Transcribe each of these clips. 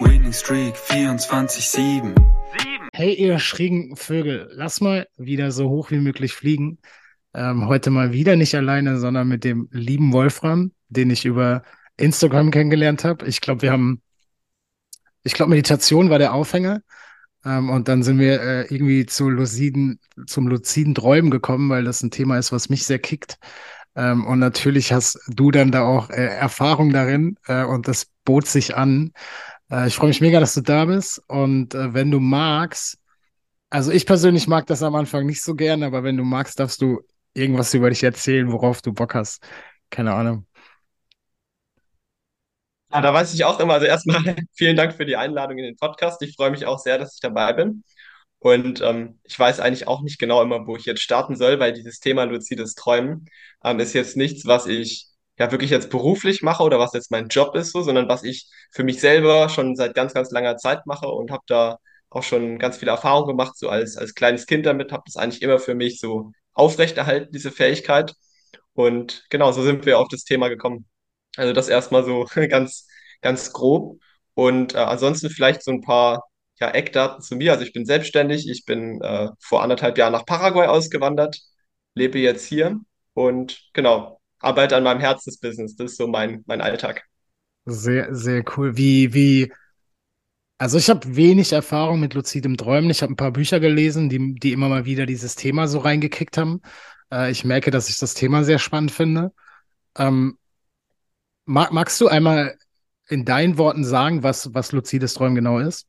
Winning Streak 24-7. Hey, ihr schrägen Vögel, lass mal wieder so hoch wie möglich fliegen. Ähm, heute mal wieder nicht alleine, sondern mit dem lieben Wolfram, den ich über Instagram kennengelernt habe. Ich glaube, wir haben, ich glaube, Meditation war der Aufhänger. Ähm, und dann sind wir äh, irgendwie zu luziden, zum luziden Träumen gekommen, weil das ein Thema ist, was mich sehr kickt. Ähm, und natürlich hast du dann da auch äh, Erfahrung darin äh, und das bot sich an. Äh, ich freue mich mega, dass du da bist. Und äh, wenn du magst, also ich persönlich mag das am Anfang nicht so gern, aber wenn du magst, darfst du irgendwas über dich erzählen, worauf du Bock hast. Keine Ahnung. Ja, da weiß ich auch immer. Also erstmal vielen Dank für die Einladung in den Podcast. Ich freue mich auch sehr, dass ich dabei bin. Und ähm, ich weiß eigentlich auch nicht genau immer, wo ich jetzt starten soll, weil dieses Thema luzides Träumen ähm, ist jetzt nichts, was ich ja wirklich jetzt beruflich mache oder was jetzt mein Job ist, so, sondern was ich für mich selber schon seit ganz, ganz langer Zeit mache und habe da auch schon ganz viel Erfahrung gemacht, so als, als kleines Kind damit, habe das eigentlich immer für mich so aufrechterhalten, diese Fähigkeit. Und genau, so sind wir auf das Thema gekommen. Also das erstmal so ganz, ganz grob. Und äh, ansonsten vielleicht so ein paar ja, Eckdaten zu mir. Also ich bin selbstständig, ich bin äh, vor anderthalb Jahren nach Paraguay ausgewandert, lebe jetzt hier und genau, arbeite an meinem Herzensbusiness. Das ist so mein, mein Alltag. Sehr, sehr cool. Wie, wie, also ich habe wenig Erfahrung mit luzidem Träumen. Ich habe ein paar Bücher gelesen, die, die immer mal wieder dieses Thema so reingekickt haben. Äh, ich merke, dass ich das Thema sehr spannend finde. Ähm, mag, magst du einmal in deinen Worten sagen, was, was luzides Träumen genau ist?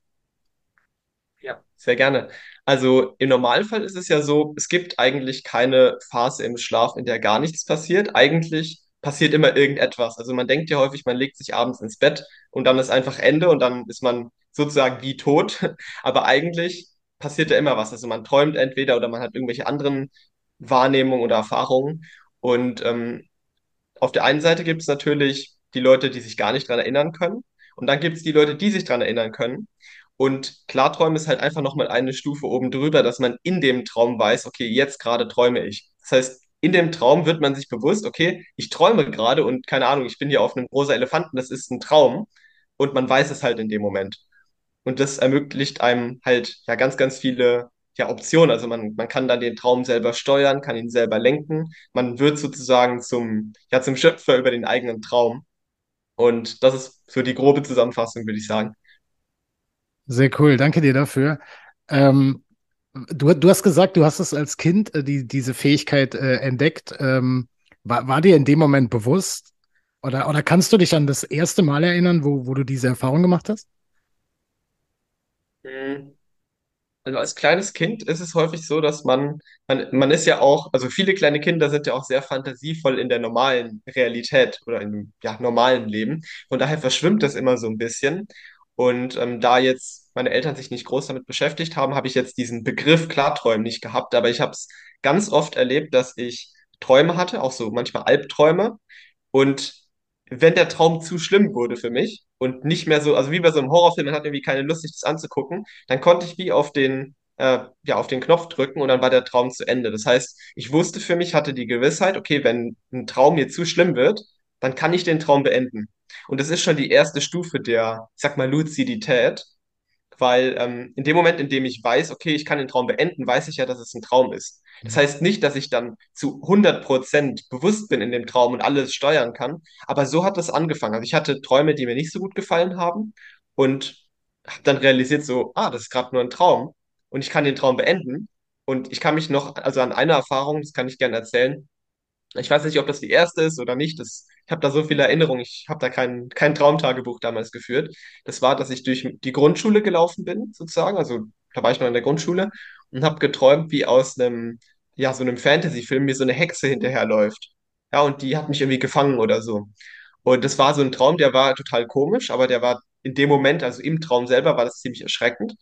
Ja, sehr gerne. Also im Normalfall ist es ja so, es gibt eigentlich keine Phase im Schlaf, in der gar nichts passiert. Eigentlich passiert immer irgendetwas. Also man denkt ja häufig, man legt sich abends ins Bett und dann ist einfach Ende und dann ist man sozusagen wie tot. Aber eigentlich passiert ja immer was. Also man träumt entweder oder man hat irgendwelche anderen Wahrnehmungen oder Erfahrungen. Und ähm, auf der einen Seite gibt es natürlich die Leute, die sich gar nicht dran erinnern können. Und dann gibt es die Leute, die sich dran erinnern können. Und Klarträumen ist halt einfach nochmal eine Stufe oben drüber, dass man in dem Traum weiß, okay, jetzt gerade träume ich. Das heißt, in dem Traum wird man sich bewusst, okay, ich träume gerade und keine Ahnung, ich bin hier auf einem rosa Elefanten, das ist ein Traum. Und man weiß es halt in dem Moment. Und das ermöglicht einem halt ja ganz, ganz viele ja, Optionen. Also man, man kann dann den Traum selber steuern, kann ihn selber lenken. Man wird sozusagen zum, ja, zum Schöpfer über den eigenen Traum. Und das ist so die grobe Zusammenfassung, würde ich sagen. Sehr cool, danke dir dafür. Ähm, du, du hast gesagt, du hast es als Kind äh, die, diese Fähigkeit äh, entdeckt. Ähm, war, war dir in dem Moment bewusst? Oder, oder kannst du dich an das erste Mal erinnern, wo, wo du diese Erfahrung gemacht hast? Mhm. Also als kleines Kind ist es häufig so, dass man, man, man ist ja auch, also viele kleine Kinder sind ja auch sehr fantasievoll in der normalen Realität oder im ja, normalen Leben. Von daher verschwimmt das immer so ein bisschen. Und ähm, da jetzt meine Eltern sich nicht groß damit beschäftigt haben, habe ich jetzt diesen Begriff Klarträumen nicht gehabt. Aber ich habe es ganz oft erlebt, dass ich Träume hatte, auch so manchmal Albträume. Und wenn der Traum zu schlimm wurde für mich und nicht mehr so, also wie bei so einem Horrorfilm, man hat irgendwie keine Lust, sich das anzugucken, dann konnte ich wie auf den, äh, ja, auf den Knopf drücken und dann war der Traum zu Ende. Das heißt, ich wusste für mich, hatte die Gewissheit, okay, wenn ein Traum mir zu schlimm wird, dann kann ich den Traum beenden. Und das ist schon die erste Stufe der, ich sag mal, Luzidität, weil ähm, in dem Moment, in dem ich weiß, okay, ich kann den Traum beenden, weiß ich ja, dass es ein Traum ist. Das heißt nicht, dass ich dann zu 100% bewusst bin in dem Traum und alles steuern kann, aber so hat es angefangen. Also ich hatte Träume, die mir nicht so gut gefallen haben und habe dann realisiert so, ah, das ist gerade nur ein Traum. und ich kann den Traum beenden. Und ich kann mich noch, also an eine Erfahrung, das kann ich gerne erzählen. Ich weiß nicht, ob das die erste ist oder nicht. Das, ich habe da so viele Erinnerungen. Ich habe da kein, kein Traumtagebuch damals geführt. Das war, dass ich durch die Grundschule gelaufen bin, sozusagen. Also da war ich noch in der Grundschule und habe geträumt, wie aus einem, ja, so einem Fantasy-Film mir so eine Hexe hinterherläuft. Ja, und die hat mich irgendwie gefangen oder so. Und das war so ein Traum, der war total komisch, aber der war in dem Moment, also im Traum selber, war das ziemlich erschreckend.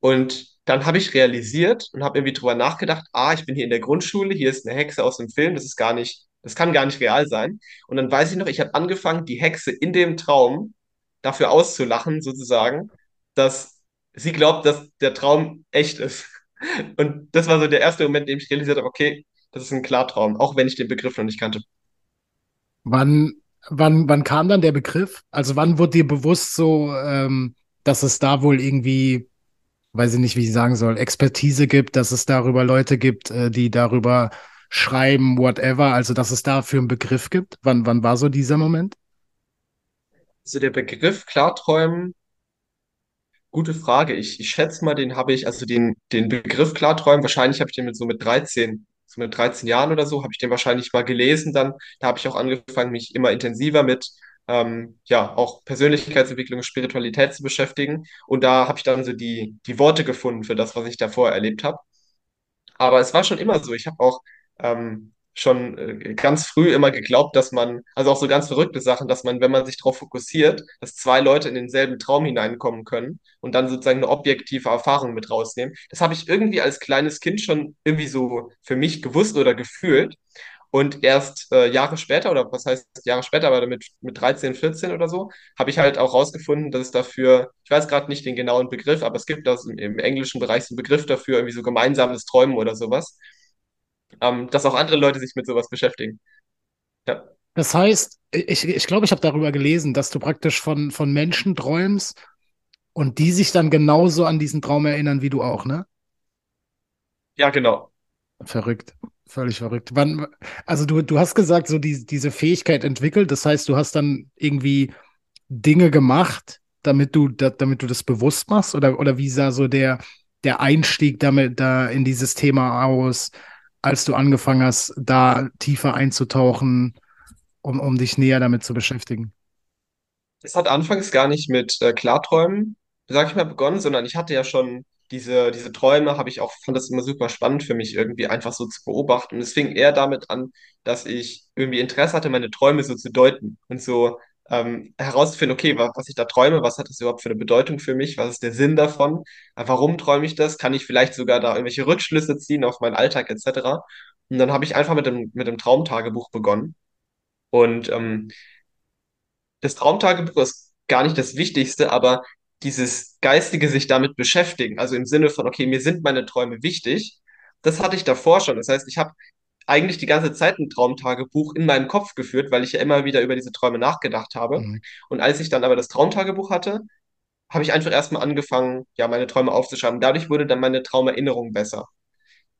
Und dann habe ich realisiert und habe irgendwie drüber nachgedacht, ah, ich bin hier in der Grundschule, hier ist eine Hexe aus dem Film, das ist gar nicht, das kann gar nicht real sein. Und dann weiß ich noch, ich habe angefangen, die Hexe in dem Traum dafür auszulachen, sozusagen, dass sie glaubt, dass der Traum echt ist. Und das war so der erste Moment, in dem ich realisiert habe, okay, das ist ein Klartraum, auch wenn ich den Begriff noch nicht kannte. Wann, wann, wann kam dann der Begriff? Also wann wurde dir bewusst so, ähm, dass es da wohl irgendwie, weiß ich nicht, wie ich sagen soll, Expertise gibt, dass es darüber Leute gibt, äh, die darüber schreiben, whatever, also dass es dafür einen Begriff gibt? Wann, wann war so dieser Moment? Also der Begriff Klarträumen Gute Frage. Ich, ich schätze mal, den habe ich, also den, den Begriff Klarträumen, wahrscheinlich habe ich den mit so mit 13, so mit 13 Jahren oder so, habe ich den wahrscheinlich mal gelesen dann. Da habe ich auch angefangen, mich immer intensiver mit, ähm, ja, auch Persönlichkeitsentwicklung Spiritualität zu beschäftigen. Und da habe ich dann so die, die Worte gefunden für das, was ich davor erlebt habe. Aber es war schon immer so. Ich habe auch ähm, schon äh, ganz früh immer geglaubt, dass man, also auch so ganz verrückte Sachen, dass man, wenn man sich darauf fokussiert, dass zwei Leute in denselben Traum hineinkommen können und dann sozusagen eine objektive Erfahrung mit rausnehmen. Das habe ich irgendwie als kleines Kind schon irgendwie so für mich gewusst oder gefühlt. Und erst äh, Jahre später, oder was heißt Jahre später, aber mit, mit 13, 14 oder so, habe ich halt auch rausgefunden, dass es dafür, ich weiß gerade nicht den genauen Begriff, aber es gibt das im, im englischen Bereich so einen Begriff dafür, irgendwie so gemeinsames Träumen oder sowas, ähm, dass auch andere Leute sich mit sowas beschäftigen. Ja. Das heißt, ich, ich glaube, ich habe darüber gelesen, dass du praktisch von, von Menschen träumst und die sich dann genauso an diesen Traum erinnern wie du auch, ne? Ja, genau. Verrückt. Völlig verrückt. Wann, also du, du hast gesagt, so die, diese Fähigkeit entwickelt. Das heißt, du hast dann irgendwie Dinge gemacht, damit du, da, damit du das bewusst machst? Oder, oder wie sah so der, der Einstieg damit da in dieses Thema aus, als du angefangen hast, da tiefer einzutauchen, um, um dich näher damit zu beschäftigen? Es hat anfangs gar nicht mit äh, Klarträumen, sag ich mal, begonnen, sondern ich hatte ja schon diese, diese Träume, habe ich auch, fand das immer super spannend für mich, irgendwie einfach so zu beobachten. Und es fing eher damit an, dass ich irgendwie Interesse hatte, meine Träume so zu deuten und so ähm, herauszufinden, okay, was, was ich da träume, was hat das überhaupt für eine Bedeutung für mich, was ist der Sinn davon, äh, warum träume ich das, kann ich vielleicht sogar da irgendwelche Rückschlüsse ziehen auf meinen Alltag etc. Und dann habe ich einfach mit dem, mit dem Traumtagebuch begonnen. Und ähm, das Traumtagebuch ist gar nicht das Wichtigste, aber dieses geistige sich damit beschäftigen, also im Sinne von, okay, mir sind meine Träume wichtig, das hatte ich davor schon. Das heißt, ich habe eigentlich die ganze Zeit ein Traumtagebuch in meinem Kopf geführt, weil ich ja immer wieder über diese Träume nachgedacht habe. Mhm. Und als ich dann aber das Traumtagebuch hatte, habe ich einfach erstmal angefangen, ja, meine Träume aufzuschreiben. Dadurch wurde dann meine Traumerinnerung besser.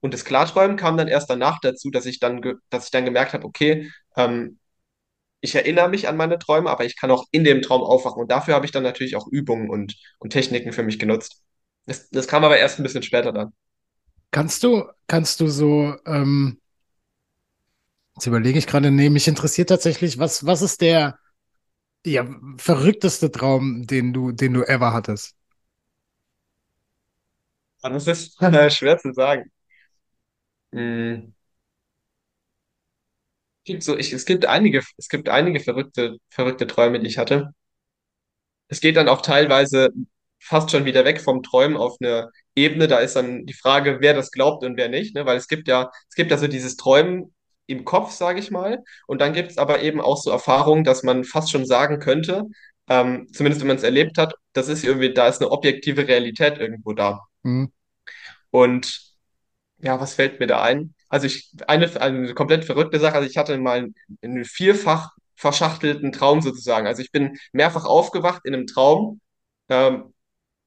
Und das Klarträumen kam dann erst danach dazu, dass ich dann, dass ich dann gemerkt habe, okay, ähm, ich erinnere mich an meine Träume, aber ich kann auch in dem Traum aufwachen. Und dafür habe ich dann natürlich auch Übungen und, und Techniken für mich genutzt. Das, das kam aber erst ein bisschen später dann. Kannst du, kannst du so, ähm, jetzt überlege ich gerade, nee, mich interessiert tatsächlich, was, was ist der, ja, verrückteste Traum, den du, den du ever hattest? Aber das ist äh, schwer zu sagen. Hm. Gibt so, ich, es gibt einige, es gibt einige verrückte, verrückte Träume, die ich hatte. Es geht dann auch teilweise fast schon wieder weg vom Träumen auf eine Ebene. Da ist dann die Frage, wer das glaubt und wer nicht, ne? Weil es gibt ja, es gibt ja so dieses Träumen im Kopf, sage ich mal. Und dann gibt es aber eben auch so Erfahrungen, dass man fast schon sagen könnte, ähm, zumindest wenn man es erlebt hat, das ist irgendwie, da ist eine objektive Realität irgendwo da. Hm? Und ja, was fällt mir da ein? Also ich, eine, eine komplett verrückte Sache, also ich hatte mal einen vierfach verschachtelten Traum sozusagen. Also ich bin mehrfach aufgewacht in einem Traum ähm,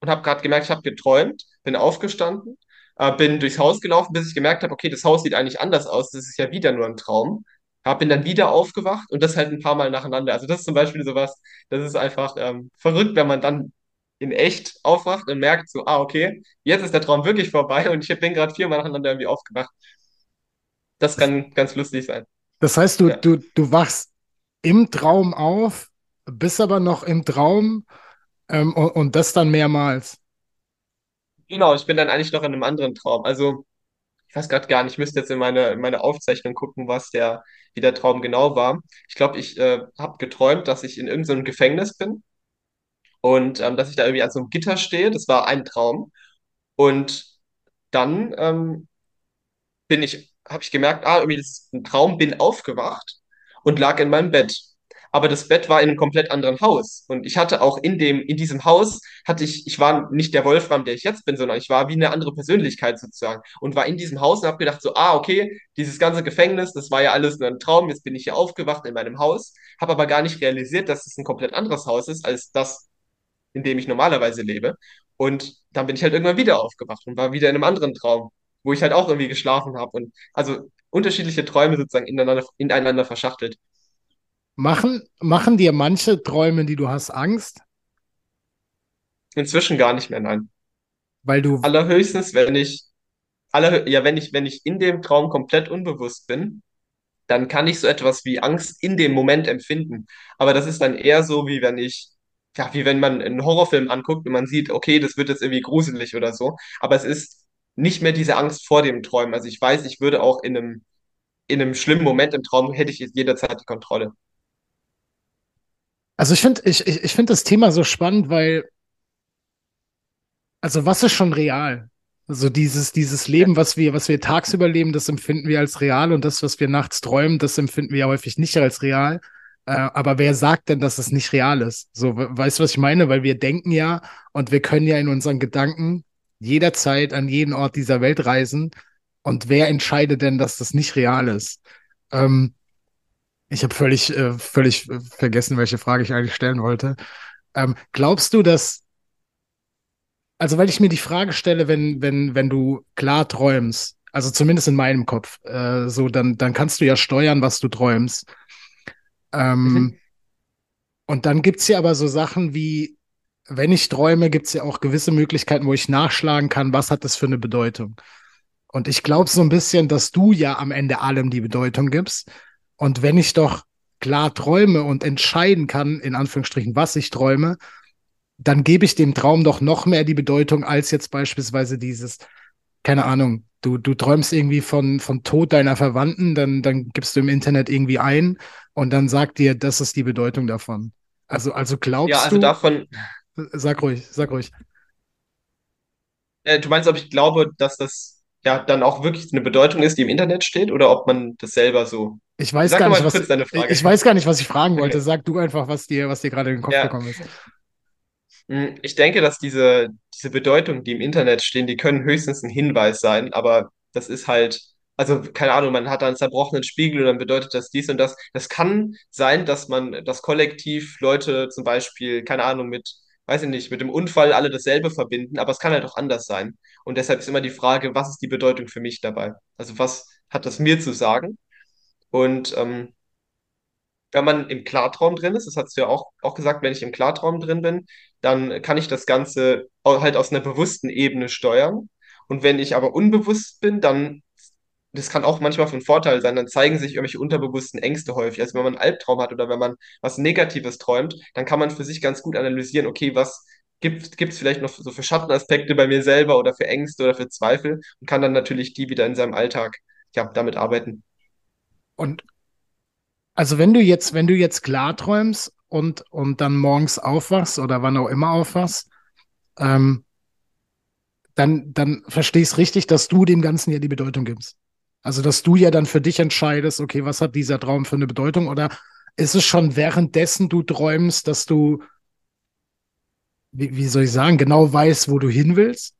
und habe gerade gemerkt, ich habe geträumt, bin aufgestanden, äh, bin durchs Haus gelaufen, bis ich gemerkt habe, okay, das Haus sieht eigentlich anders aus, das ist ja wieder nur ein Traum. Hab, bin dann wieder aufgewacht und das halt ein paar Mal nacheinander. Also das ist zum Beispiel sowas, das ist einfach ähm, verrückt, wenn man dann in echt aufwacht und merkt so, ah, okay, jetzt ist der Traum wirklich vorbei und ich bin gerade viermal nacheinander irgendwie aufgewacht. Das kann ganz lustig sein. das heißt, du, Ja. du, du wachst im Traum auf, bist aber noch im Traum ähm, und, und das dann mehrmals. Genau, ich bin dann eigentlich noch in einem anderen Traum. Also, ich weiß gerade gar nicht, ich müsste jetzt in meine, in meine Aufzeichnung gucken, was der, wie der Traum genau war. Ich glaube, ich äh, habe geträumt, dass ich in irgendeinem Gefängnis bin und ähm, dass ich da irgendwie an so einem Gitter stehe. Das war ein Traum. Und dann ähm, bin ich, habe ich gemerkt, ah, irgendwie das ist ein Traum, bin aufgewacht und lag in meinem Bett. Aber das Bett war in einem komplett anderen Haus. Und ich hatte auch in dem, in diesem Haus, hatte ich, ich war nicht der Wolfram, der ich jetzt bin, sondern ich war wie eine andere Persönlichkeit sozusagen. Und war in diesem Haus und habe gedacht, so, ah, okay, dieses ganze Gefängnis, das war ja alles nur ein Traum, jetzt bin ich hier aufgewacht in meinem Haus, habe aber gar nicht realisiert, dass es ein komplett anderes Haus ist, als das, in dem ich normalerweise lebe. Und dann bin ich halt irgendwann wieder aufgewacht und war wieder in einem anderen Traum, wo ich halt auch irgendwie geschlafen habe. Und also unterschiedliche Träume sozusagen ineinander, ineinander verschachtelt. Machen, machen dir manche Träume, die du hast, Angst, Inzwischen gar nicht mehr, nein. weil du, Allerhöchstens, wenn ich, aller, ja, wenn ich, wenn ich in dem Traum komplett unbewusst bin, dann kann ich so etwas wie Angst in dem Moment empfinden. Aber das ist dann eher so, wie wenn ich, ja, wie wenn man einen Horrorfilm anguckt und man sieht, okay, das wird jetzt irgendwie gruselig oder so. Aber es ist nicht mehr diese Angst vor dem Träumen. Also ich weiß, ich würde auch in einem, in einem schlimmen Moment im Traum, hätte ich jederzeit die Kontrolle. Also ich finde, ich, ich, ich finde das Thema so spannend, weil, also was ist schon real? Also dieses, dieses Leben, was wir, was wir tagsüber leben, das empfinden wir als real und das, was wir nachts träumen, das empfinden wir ja häufig nicht als real. Äh, aber wer sagt denn, dass es nicht real ist? So, we- weißt du, was ich meine? Weil wir denken ja und wir können ja in unseren Gedanken jederzeit an jeden Ort dieser Welt reisen. Und wer entscheidet denn, dass das nicht real ist? Ähm, ich habe völlig, äh, völlig äh, vergessen, welche Frage ich eigentlich stellen wollte. Ähm, glaubst du, dass also, weil ich mir die Frage stelle, wenn, wenn, wenn du klar träumst, also zumindest in meinem Kopf, äh, so, dann, dann kannst du ja steuern, was du träumst. mhm. Ähm, und dann gibt's ja aber so Sachen wie, wenn ich träume, gibt's ja auch gewisse Möglichkeiten, wo ich nachschlagen kann, was hat das für eine Bedeutung. Und ich glaube so ein bisschen, dass du ja am Ende allem die Bedeutung gibst. Und wenn ich doch klar träume und entscheiden kann, in Anführungsstrichen, was ich träume, dann gebe ich dem Traum doch noch mehr die Bedeutung als jetzt beispielsweise dieses, keine Ahnung, du, du träumst irgendwie von, von Tod deiner Verwandten, dann, dann gibst du im Internet irgendwie ein und dann sagt dir, das ist die Bedeutung davon. Also, also Ja, glaubst also du, davon, sag ruhig, sag ruhig. äh, du meinst, ob ich glaube, dass das ja dann auch wirklich eine Bedeutung ist, die im Internet steht, oder ob man das selber so. Ich weiß Sag gar nicht, was, ich weiß gar nicht, was ich fragen wollte. Sag du einfach, was dir, was dir gerade in den Kopf Ja, gekommen ist. Mm, Ich denke, dass diese, diese Bedeutungen, die im Internet stehen, die können höchstens ein Hinweis sein, aber das ist halt, also keine Ahnung, man hat da einen zerbrochenen Spiegel und dann bedeutet das dies und das. Das kann sein, dass man das Kollektiv Leute zum Beispiel, keine Ahnung, mit, weiß ich nicht, mit dem Unfall alle dasselbe verbinden, aber es kann halt auch anders sein. Und deshalb ist immer die Frage, was ist die Bedeutung für mich dabei? Also was hat das mir zu sagen? Und ähm, wenn man im Klartraum drin ist, das hast du ja auch, auch gesagt, wenn ich im Klartraum drin bin, dann kann ich das Ganze halt aus einer bewussten Ebene steuern. Und wenn ich aber unbewusst bin, dann, das kann auch manchmal von Vorteil sein, dann zeigen sich irgendwelche unterbewussten Ängste häufig. Also wenn man einen Albtraum hat oder wenn man was Negatives träumt, dann kann man für sich ganz gut analysieren, okay, was gibt es vielleicht noch so für Schattenaspekte bei mir selber oder für Ängste oder für Zweifel und kann dann natürlich die wieder in seinem Alltag, ja, damit arbeiten. Und also wenn du jetzt, wenn du jetzt klar träumst und, und dann morgens aufwachst oder wann auch immer aufwachst, ähm, dann, dann verstehst richtig, dass du dem Ganzen ja die Bedeutung gibst. Also, dass du ja dann für dich entscheidest, okay, was hat dieser Traum für eine Bedeutung? Oder ist es schon währenddessen du träumst, dass du, wie, wie soll ich sagen, genau weißt, wo du hin willst?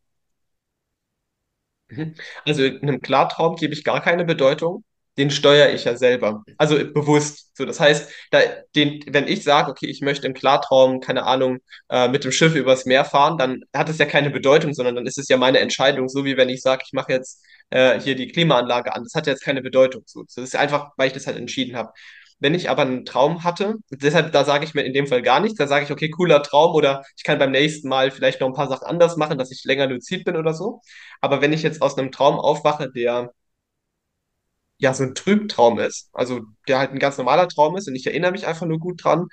Mhm. Also in einem Klartraum gebe ich gar keine Bedeutung. Den steuere ich ja selber. Also bewusst. So, das heißt, da, den, wenn ich sage, okay, ich möchte im Klartraum, keine Ahnung, äh, mit dem Schiff übers Meer fahren, dann hat es ja keine Bedeutung, sondern dann ist es ja meine Entscheidung. So wie wenn ich sage, ich mache jetzt äh, hier die Klimaanlage an. Das hat jetzt keine Bedeutung. So, das ist einfach, weil ich das halt entschieden habe. wenn ich aber einen Traum hatte, deshalb, da sage ich mir in dem Fall gar nichts, da sage ich, okay, cooler Traum oder ich kann beim nächsten Mal vielleicht noch ein paar Sachen anders machen, dass ich länger luzid bin oder so. Aber wenn ich jetzt aus einem Traum aufwache, der ja so ein Trübtraum ist, also der halt ein ganz normaler Traum ist und ich erinnere mich einfach nur gut dran,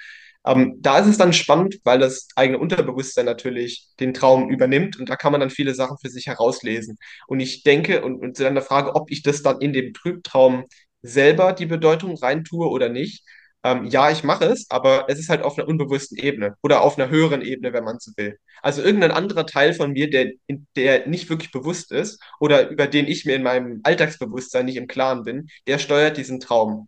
ähm, da ist es dann spannend, weil das eigene Unterbewusstsein natürlich den Traum übernimmt und da kann man dann viele Sachen für sich herauslesen. Und ich denke und, und zu deiner Frage, ob ich das dann in dem Trübtraum selber die Bedeutung reintue oder nicht. Ähm, ja, ich mache es, aber es ist halt auf einer unbewussten Ebene oder auf einer höheren Ebene, wenn man so will. Also irgendein anderer Teil von mir, der, der nicht wirklich bewusst ist oder über den ich mir in meinem Alltagsbewusstsein nicht im Klaren bin, der steuert diesen Traum.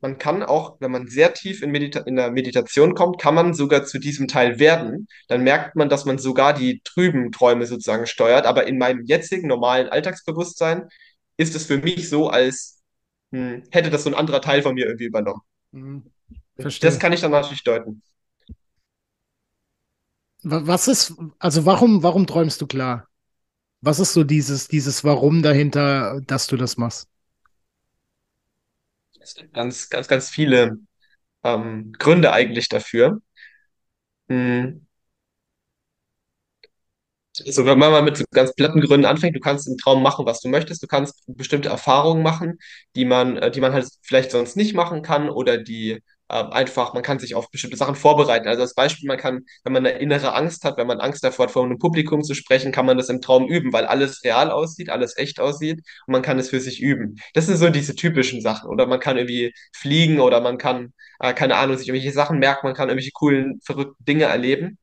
Man kann auch, wenn man sehr tief in, Medita in der Meditation kommt, kann man sogar zu diesem Teil werden. Dann merkt man, dass man sogar die trüben Träume sozusagen steuert. Aber in meinem jetzigen normalen Alltagsbewusstsein ist es für mich so, als hm, hätte das so ein anderer Teil von mir irgendwie übernommen. Mhm. Verstehe. Das kann ich dann natürlich deuten. Was ist, also warum, warum träumst du klar? Was ist so dieses, dieses Warum dahinter, dass du das machst? Es gibt ganz, ganz, ganz viele ähm, Gründe eigentlich dafür. Hm. Also wenn man mal mit so ganz platten Gründen anfängt, du kannst im Traum machen, was du möchtest, du kannst bestimmte Erfahrungen machen, die man, äh, die man halt vielleicht sonst nicht machen kann oder die äh, einfach, man kann sich auf bestimmte Sachen vorbereiten. Also als Beispiel, man kann, wenn man eine innere Angst hat, wenn man Angst davor hat, vor einem Publikum zu sprechen, kann man das im Traum üben, weil alles real aussieht, alles echt aussieht und man kann es für sich üben. Das sind so diese typischen Sachen. Oder man kann irgendwie fliegen oder man kann, äh, keine Ahnung, sich irgendwelche Sachen merken, man kann irgendwelche coolen, verrückten Dinge erleben.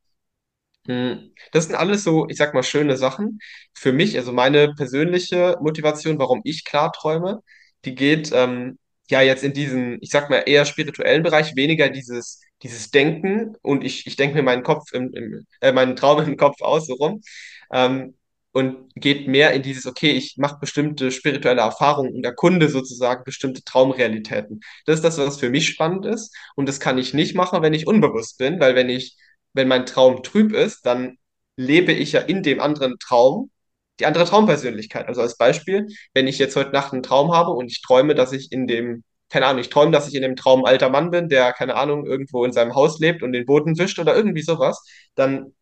Hm, Das sind alles so, ich sag mal, schöne Sachen. Für mich, also meine persönliche Motivation, warum ich klar träume, die geht ähm, ja jetzt in diesen, ich sag mal, eher spirituellen Bereich, weniger dieses, dieses Denken und ich, ich denke mir meinen Kopf im, im äh, meinen Traum im Kopf aus, so rum. Ähm, und geht mehr in dieses, okay, ich mache bestimmte spirituelle Erfahrungen und erkunde sozusagen bestimmte Traumrealitäten. Das ist das, was für mich spannend ist. Und das kann ich nicht machen, wenn ich unbewusst bin, weil wenn ich wenn mein Traum trüb ist, dann lebe ich ja in dem anderen Traum die andere Traumpersönlichkeit. Also als Beispiel, wenn ich jetzt heute Nacht einen Traum habe und ich träume, dass ich in dem, keine Ahnung, ich träume, dass ich in dem Traum alter Mann bin, der, keine Ahnung, irgendwo in seinem Haus lebt und den Boden wischt oder irgendwie sowas, dann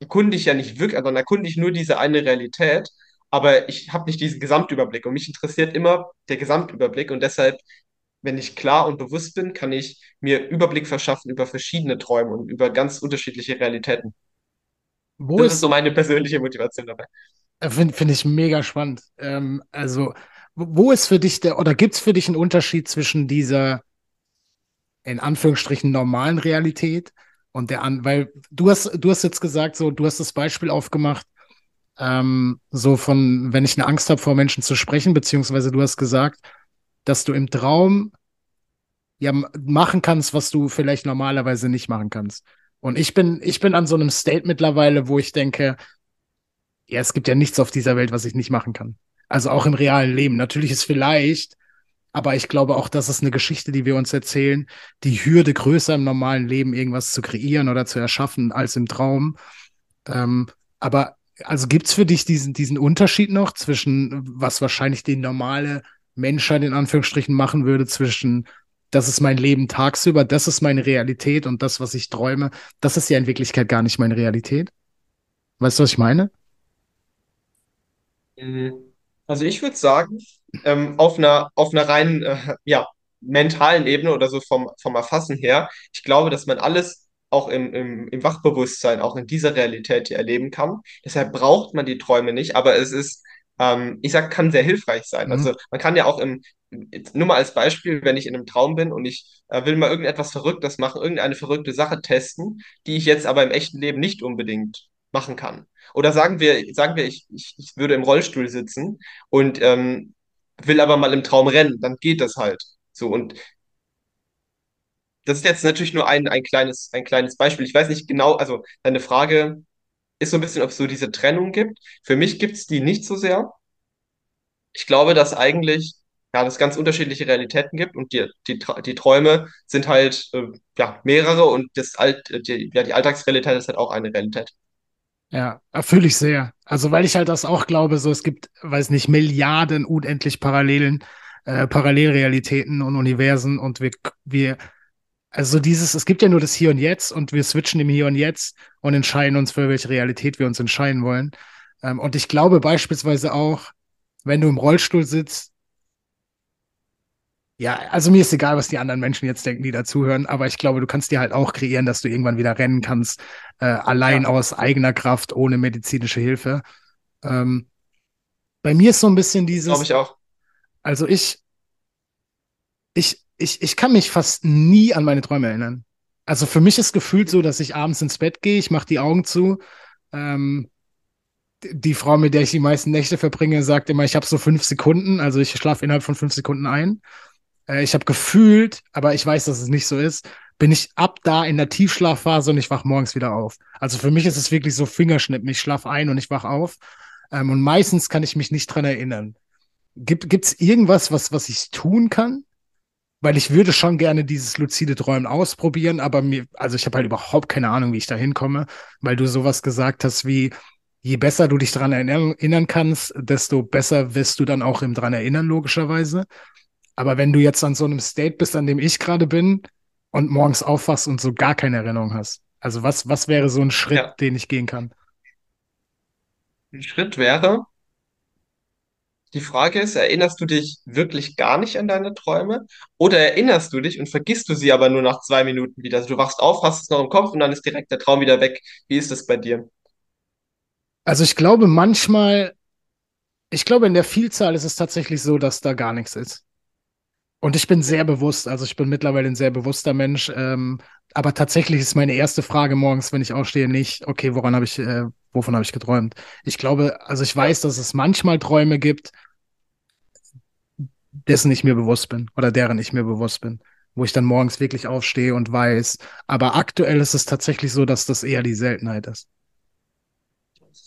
erkunde ich ja nicht wirklich, dann erkunde ich nur diese eine Realität, aber ich habe nicht diesen Gesamtüberblick und mich interessiert immer der Gesamtüberblick und deshalb wenn ich klar und bewusst bin, kann ich mir Überblick verschaffen über verschiedene Träume und über ganz unterschiedliche Realitäten. Wo Das ist, ist so meine persönliche Motivation dabei. finde find ich mega spannend. Ähm, also, wo ist für dich der, oder gibt es für dich einen Unterschied zwischen dieser, in Anführungsstrichen, normalen Realität und der an, weil du hast, du hast jetzt gesagt, so, du hast das Beispiel aufgemacht, ähm, so von, wenn ich eine Angst habe, vor Menschen zu sprechen, beziehungsweise du hast gesagt, dass du im Traum ja machen kannst, was du vielleicht normalerweise nicht machen kannst. Und ich bin, ich bin an so einem State mittlerweile, wo ich denke, ja, es gibt ja nichts auf dieser Welt, was ich nicht machen kann. Also auch im realen Leben. Natürlich ist vielleicht, aber ich glaube auch, das ist eine Geschichte, die wir uns erzählen, die Hürde größer im normalen Leben irgendwas zu kreieren oder zu erschaffen als im Traum. Ähm, aber also gibt es für dich diesen, diesen Unterschied noch zwischen, was wahrscheinlich die normale Menschheit in Anführungsstrichen machen würde, zwischen das ist mein Leben tagsüber, das ist meine Realität und das, was ich träume, das ist ja in Wirklichkeit gar nicht meine Realität. Weißt du, was ich meine? Mhm. Also ich würde sagen, ähm, auf einer, auf einer rein äh, ja, mentalen Ebene oder so vom, vom Erfassen her, ich glaube, dass man alles auch im, im, im Wachbewusstsein, auch in dieser Realität erleben kann. Deshalb braucht man die Träume nicht, aber es ist, ähm, ich sag, kann sehr hilfreich sein. Mhm. Also man kann ja auch im, nur mal als Beispiel, wenn ich in einem Traum bin und ich äh, will mal irgendetwas Verrücktes machen, irgendeine verrückte Sache testen, die ich jetzt aber im echten Leben nicht unbedingt machen kann. Oder sagen wir, sagen wir, ich, ich, ich würde im Rollstuhl sitzen und ähm, will aber mal im Traum rennen, dann geht das halt. So, und das ist jetzt natürlich nur ein, ein kleines, ein kleines Beispiel. Ich weiß nicht genau, also deine Frage ist so ein bisschen, ob es so diese Trennung gibt. Für mich gibt es die nicht so sehr. Ich glaube, dass eigentlich ja, es ganz unterschiedliche Realitäten gibt und die, die, die Träume sind halt äh, ja, mehrere und das Alt, die, ja, die Alltagsrealität ist halt auch eine Realität. Ja, fühle ich sehr. Also, weil ich halt das auch glaube, so es gibt, weiß nicht, Milliarden unendlich Parallelen äh, Parallelrealitäten und Universen und wir, wir, also dieses, es gibt ja nur das Hier und Jetzt und wir switchen im Hier und Jetzt und entscheiden uns, für welche Realität wir uns entscheiden wollen. Ähm, und ich glaube beispielsweise auch, wenn du im Rollstuhl sitzt, ja, also mir ist egal, was die anderen Menschen jetzt denken, die dazuhören, aber ich glaube, du kannst dir halt auch kreieren, dass du irgendwann wieder rennen kannst, äh, allein ja. aus eigener Kraft, ohne medizinische Hilfe. Ähm, bei mir ist so ein bisschen dieses. Glaube ich auch. Also ich, ich, ich, ich kann mich fast nie an meine Träume erinnern. Also für mich ist gefühlt so, dass ich abends ins Bett gehe, ich mache die Augen zu. Ähm, die Frau, mit der ich die meisten Nächte verbringe, sagt immer, ich habe so fünf Sekunden, also ich schlafe innerhalb von fünf Sekunden ein. Äh, ich habe gefühlt, aber ich weiß, dass es nicht so ist, bin ich ab da in der Tiefschlafphase und ich wach morgens wieder auf. Also für mich ist es wirklich so Fingerschnippen. Ich schlafe ein und ich wach auf. Ähm, und meistens kann ich mich nicht dran erinnern. Gibt es irgendwas, was, was ich tun kann? Weil ich würde schon gerne dieses luzide Träumen ausprobieren, aber mir, also ich habe halt überhaupt keine Ahnung, wie ich da hinkomme, weil du sowas gesagt hast wie, je besser du dich dran erinnern kannst, desto besser wirst du dann auch im dran erinnern, logischerweise. Aber wenn du jetzt an so einem State bist, an dem ich gerade bin und morgens aufwachst und so gar keine Erinnerung hast, also was, was wäre so ein Schritt, ja. den ich gehen kann? Ein Schritt wäre, die Frage ist, erinnerst du dich wirklich gar nicht an deine Träume? Oder erinnerst du dich und vergisst du sie aber nur nach zwei Minuten wieder? Also du wachst auf, hast es noch im Kopf und dann ist direkt der Traum wieder weg. Wie ist das bei dir? Also ich glaube manchmal, ich glaube in der Vielzahl ist es tatsächlich so, dass da gar nichts ist. Und ich bin sehr bewusst, also ich bin mittlerweile ein sehr bewusster Mensch. Ähm, aber tatsächlich ist meine erste Frage morgens, wenn ich aufstehe, nicht, okay, woran habe ich, äh, wovon habe ich geträumt? Ich glaube, also ich weiß, dass es manchmal Träume gibt, dessen ich mir bewusst bin oder deren ich mir bewusst bin, wo ich dann morgens wirklich aufstehe und weiß. Aber aktuell ist es tatsächlich so, dass das eher die Seltenheit ist.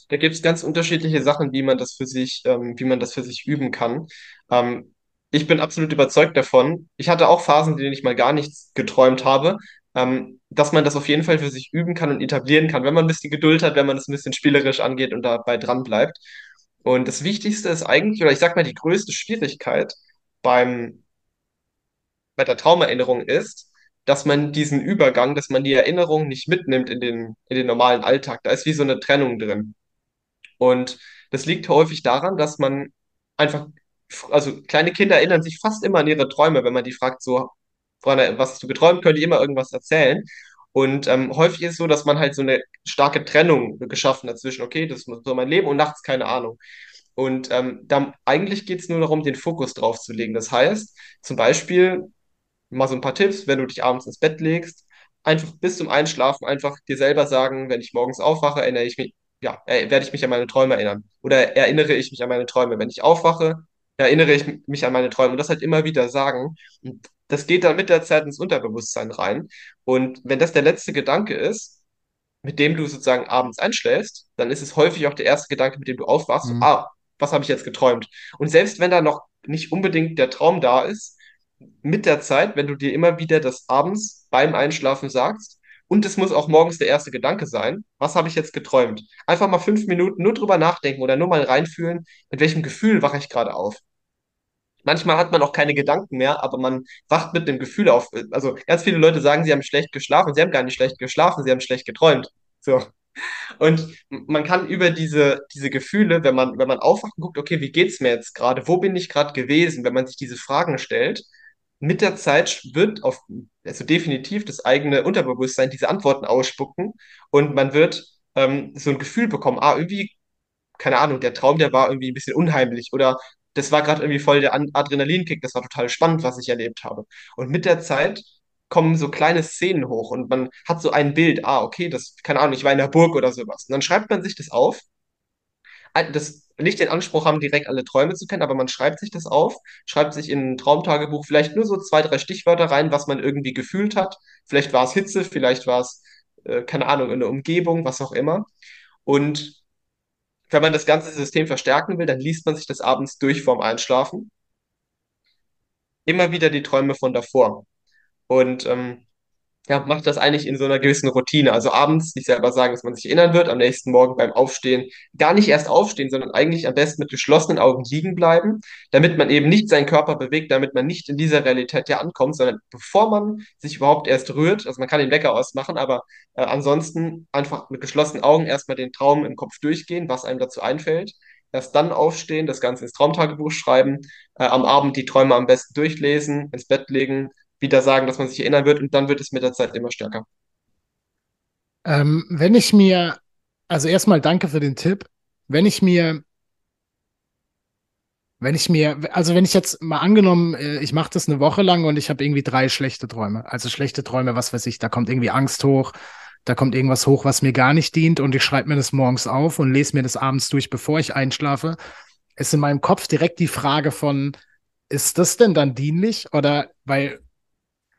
Da gibt es ganz unterschiedliche Sachen, wie man das für sich, ähm, wie man das für sich üben kann. Ähm, ich bin absolut überzeugt davon. Ich hatte auch Phasen, in denen ich mal gar nichts geträumt habe, ähm, dass man das auf jeden Fall für sich üben kann und etablieren kann, wenn man ein bisschen Geduld hat, wenn man es ein bisschen spielerisch angeht und dabei dran bleibt. Und das Wichtigste ist eigentlich, oder ich sag mal, die größte Schwierigkeit beim, bei der Traumerinnerung ist, dass man diesen Übergang, dass man die Erinnerung nicht mitnimmt in den, in den normalen Alltag. Da ist wie so eine Trennung drin. Und das liegt häufig daran, dass man einfach also kleine Kinder erinnern sich fast immer an ihre Träume, wenn man die fragt, so, Freunde, was du geträumt, können die immer irgendwas erzählen. Und ähm, häufig ist es so, dass man halt so eine starke Trennung geschaffen hat zwischen, okay, das ist so mein Leben und nachts keine Ahnung. Und ähm, dann, eigentlich geht es nur darum, den Fokus drauf zu legen. Das heißt, zum Beispiel, mal so ein paar Tipps, wenn du dich abends ins Bett legst, einfach bis zum Einschlafen einfach dir selber sagen, wenn ich morgens aufwache, erinnere ich mich, ja, werde ich mich an meine Träume erinnern. Oder erinnere ich mich an meine Träume. Wenn ich aufwache, erinnere ich mich an meine Träume und das halt immer wieder sagen. Und das geht dann mit der Zeit ins Unterbewusstsein rein. Und wenn das der letzte Gedanke ist, mit dem du sozusagen abends einschläfst, dann ist es häufig auch der erste Gedanke, mit dem du aufwachst. Mhm. ah, was habe ich jetzt geträumt? Und selbst wenn da noch nicht unbedingt der Traum da ist, mit der Zeit, wenn du dir immer wieder das abends beim Einschlafen sagst, und es muss auch morgens der erste Gedanke sein. Was habe ich jetzt geträumt? Einfach mal fünf Minuten nur drüber nachdenken oder nur mal reinfühlen, mit welchem Gefühl wache ich gerade auf. Manchmal hat man auch keine Gedanken mehr, aber man wacht mit dem Gefühl auf. Also ganz viele Leute sagen, sie haben schlecht geschlafen. Sie haben gar nicht schlecht geschlafen, sie haben schlecht geträumt. So. Und man kann über diese, diese Gefühle, wenn man, wenn man aufwacht und guckt, okay, wie geht's mir jetzt gerade? Wo bin ich gerade gewesen? Wenn man sich diese Fragen stellt, mit der Zeit wird auf, also definitiv das eigene Unterbewusstsein diese Antworten ausspucken und man wird ähm, so ein Gefühl bekommen, ah, irgendwie, keine Ahnung, der Traum, der war irgendwie ein bisschen unheimlich oder das war gerade irgendwie voll der Adrenalinkick, das war total spannend, was ich erlebt habe. Und mit der Zeit kommen so kleine Szenen hoch und man hat so ein Bild, ah, okay, das, keine Ahnung, ich war in der Burg oder sowas. Und dann schreibt man sich das auf. Das nicht den Anspruch haben, direkt alle Träume zu kennen, aber man schreibt sich das auf, schreibt sich in ein Traumtagebuch vielleicht nur so zwei, drei Stichwörter rein, was man irgendwie gefühlt hat. Vielleicht war es Hitze, vielleicht war es, äh, keine Ahnung, eine Umgebung, was auch immer. Und wenn man das ganze System verstärken will, dann liest man sich das abends durch vorm Einschlafen. Immer wieder die Träume von davor. Und ähm, ja, macht das eigentlich in so einer gewissen Routine. Also abends sich selber sagen, dass man sich erinnern wird, am nächsten Morgen beim Aufstehen gar nicht erst aufstehen, sondern eigentlich am besten mit geschlossenen Augen liegen bleiben, damit man eben nicht seinen Körper bewegt, damit man nicht in dieser Realität ja ankommt, sondern bevor man sich überhaupt erst rührt, also man kann den Wecker ausmachen, aber äh, ansonsten einfach mit geschlossenen Augen erstmal den Traum im Kopf durchgehen, was einem dazu einfällt. Erst dann aufstehen, das Ganze ins Traumtagebuch schreiben, äh, am Abend die Träume am besten durchlesen, ins Bett legen, wieder sagen, dass man sich erinnern wird und dann wird es mit der Zeit immer stärker. Ähm, wenn ich mir, also erstmal danke für den Tipp. Wenn ich mir, wenn ich mir, also wenn ich jetzt mal angenommen, äh, ich mache das eine Woche lang und ich habe irgendwie drei schlechte Träume. Also schlechte Träume, was weiß ich, da kommt irgendwie Angst hoch, da kommt irgendwas hoch, was mir gar nicht dient und ich schreibe mir das morgens auf und lese mir das abends durch, bevor ich einschlafe. Ist in meinem Kopf direkt die Frage von, ist das denn dann dienlich? Oder weil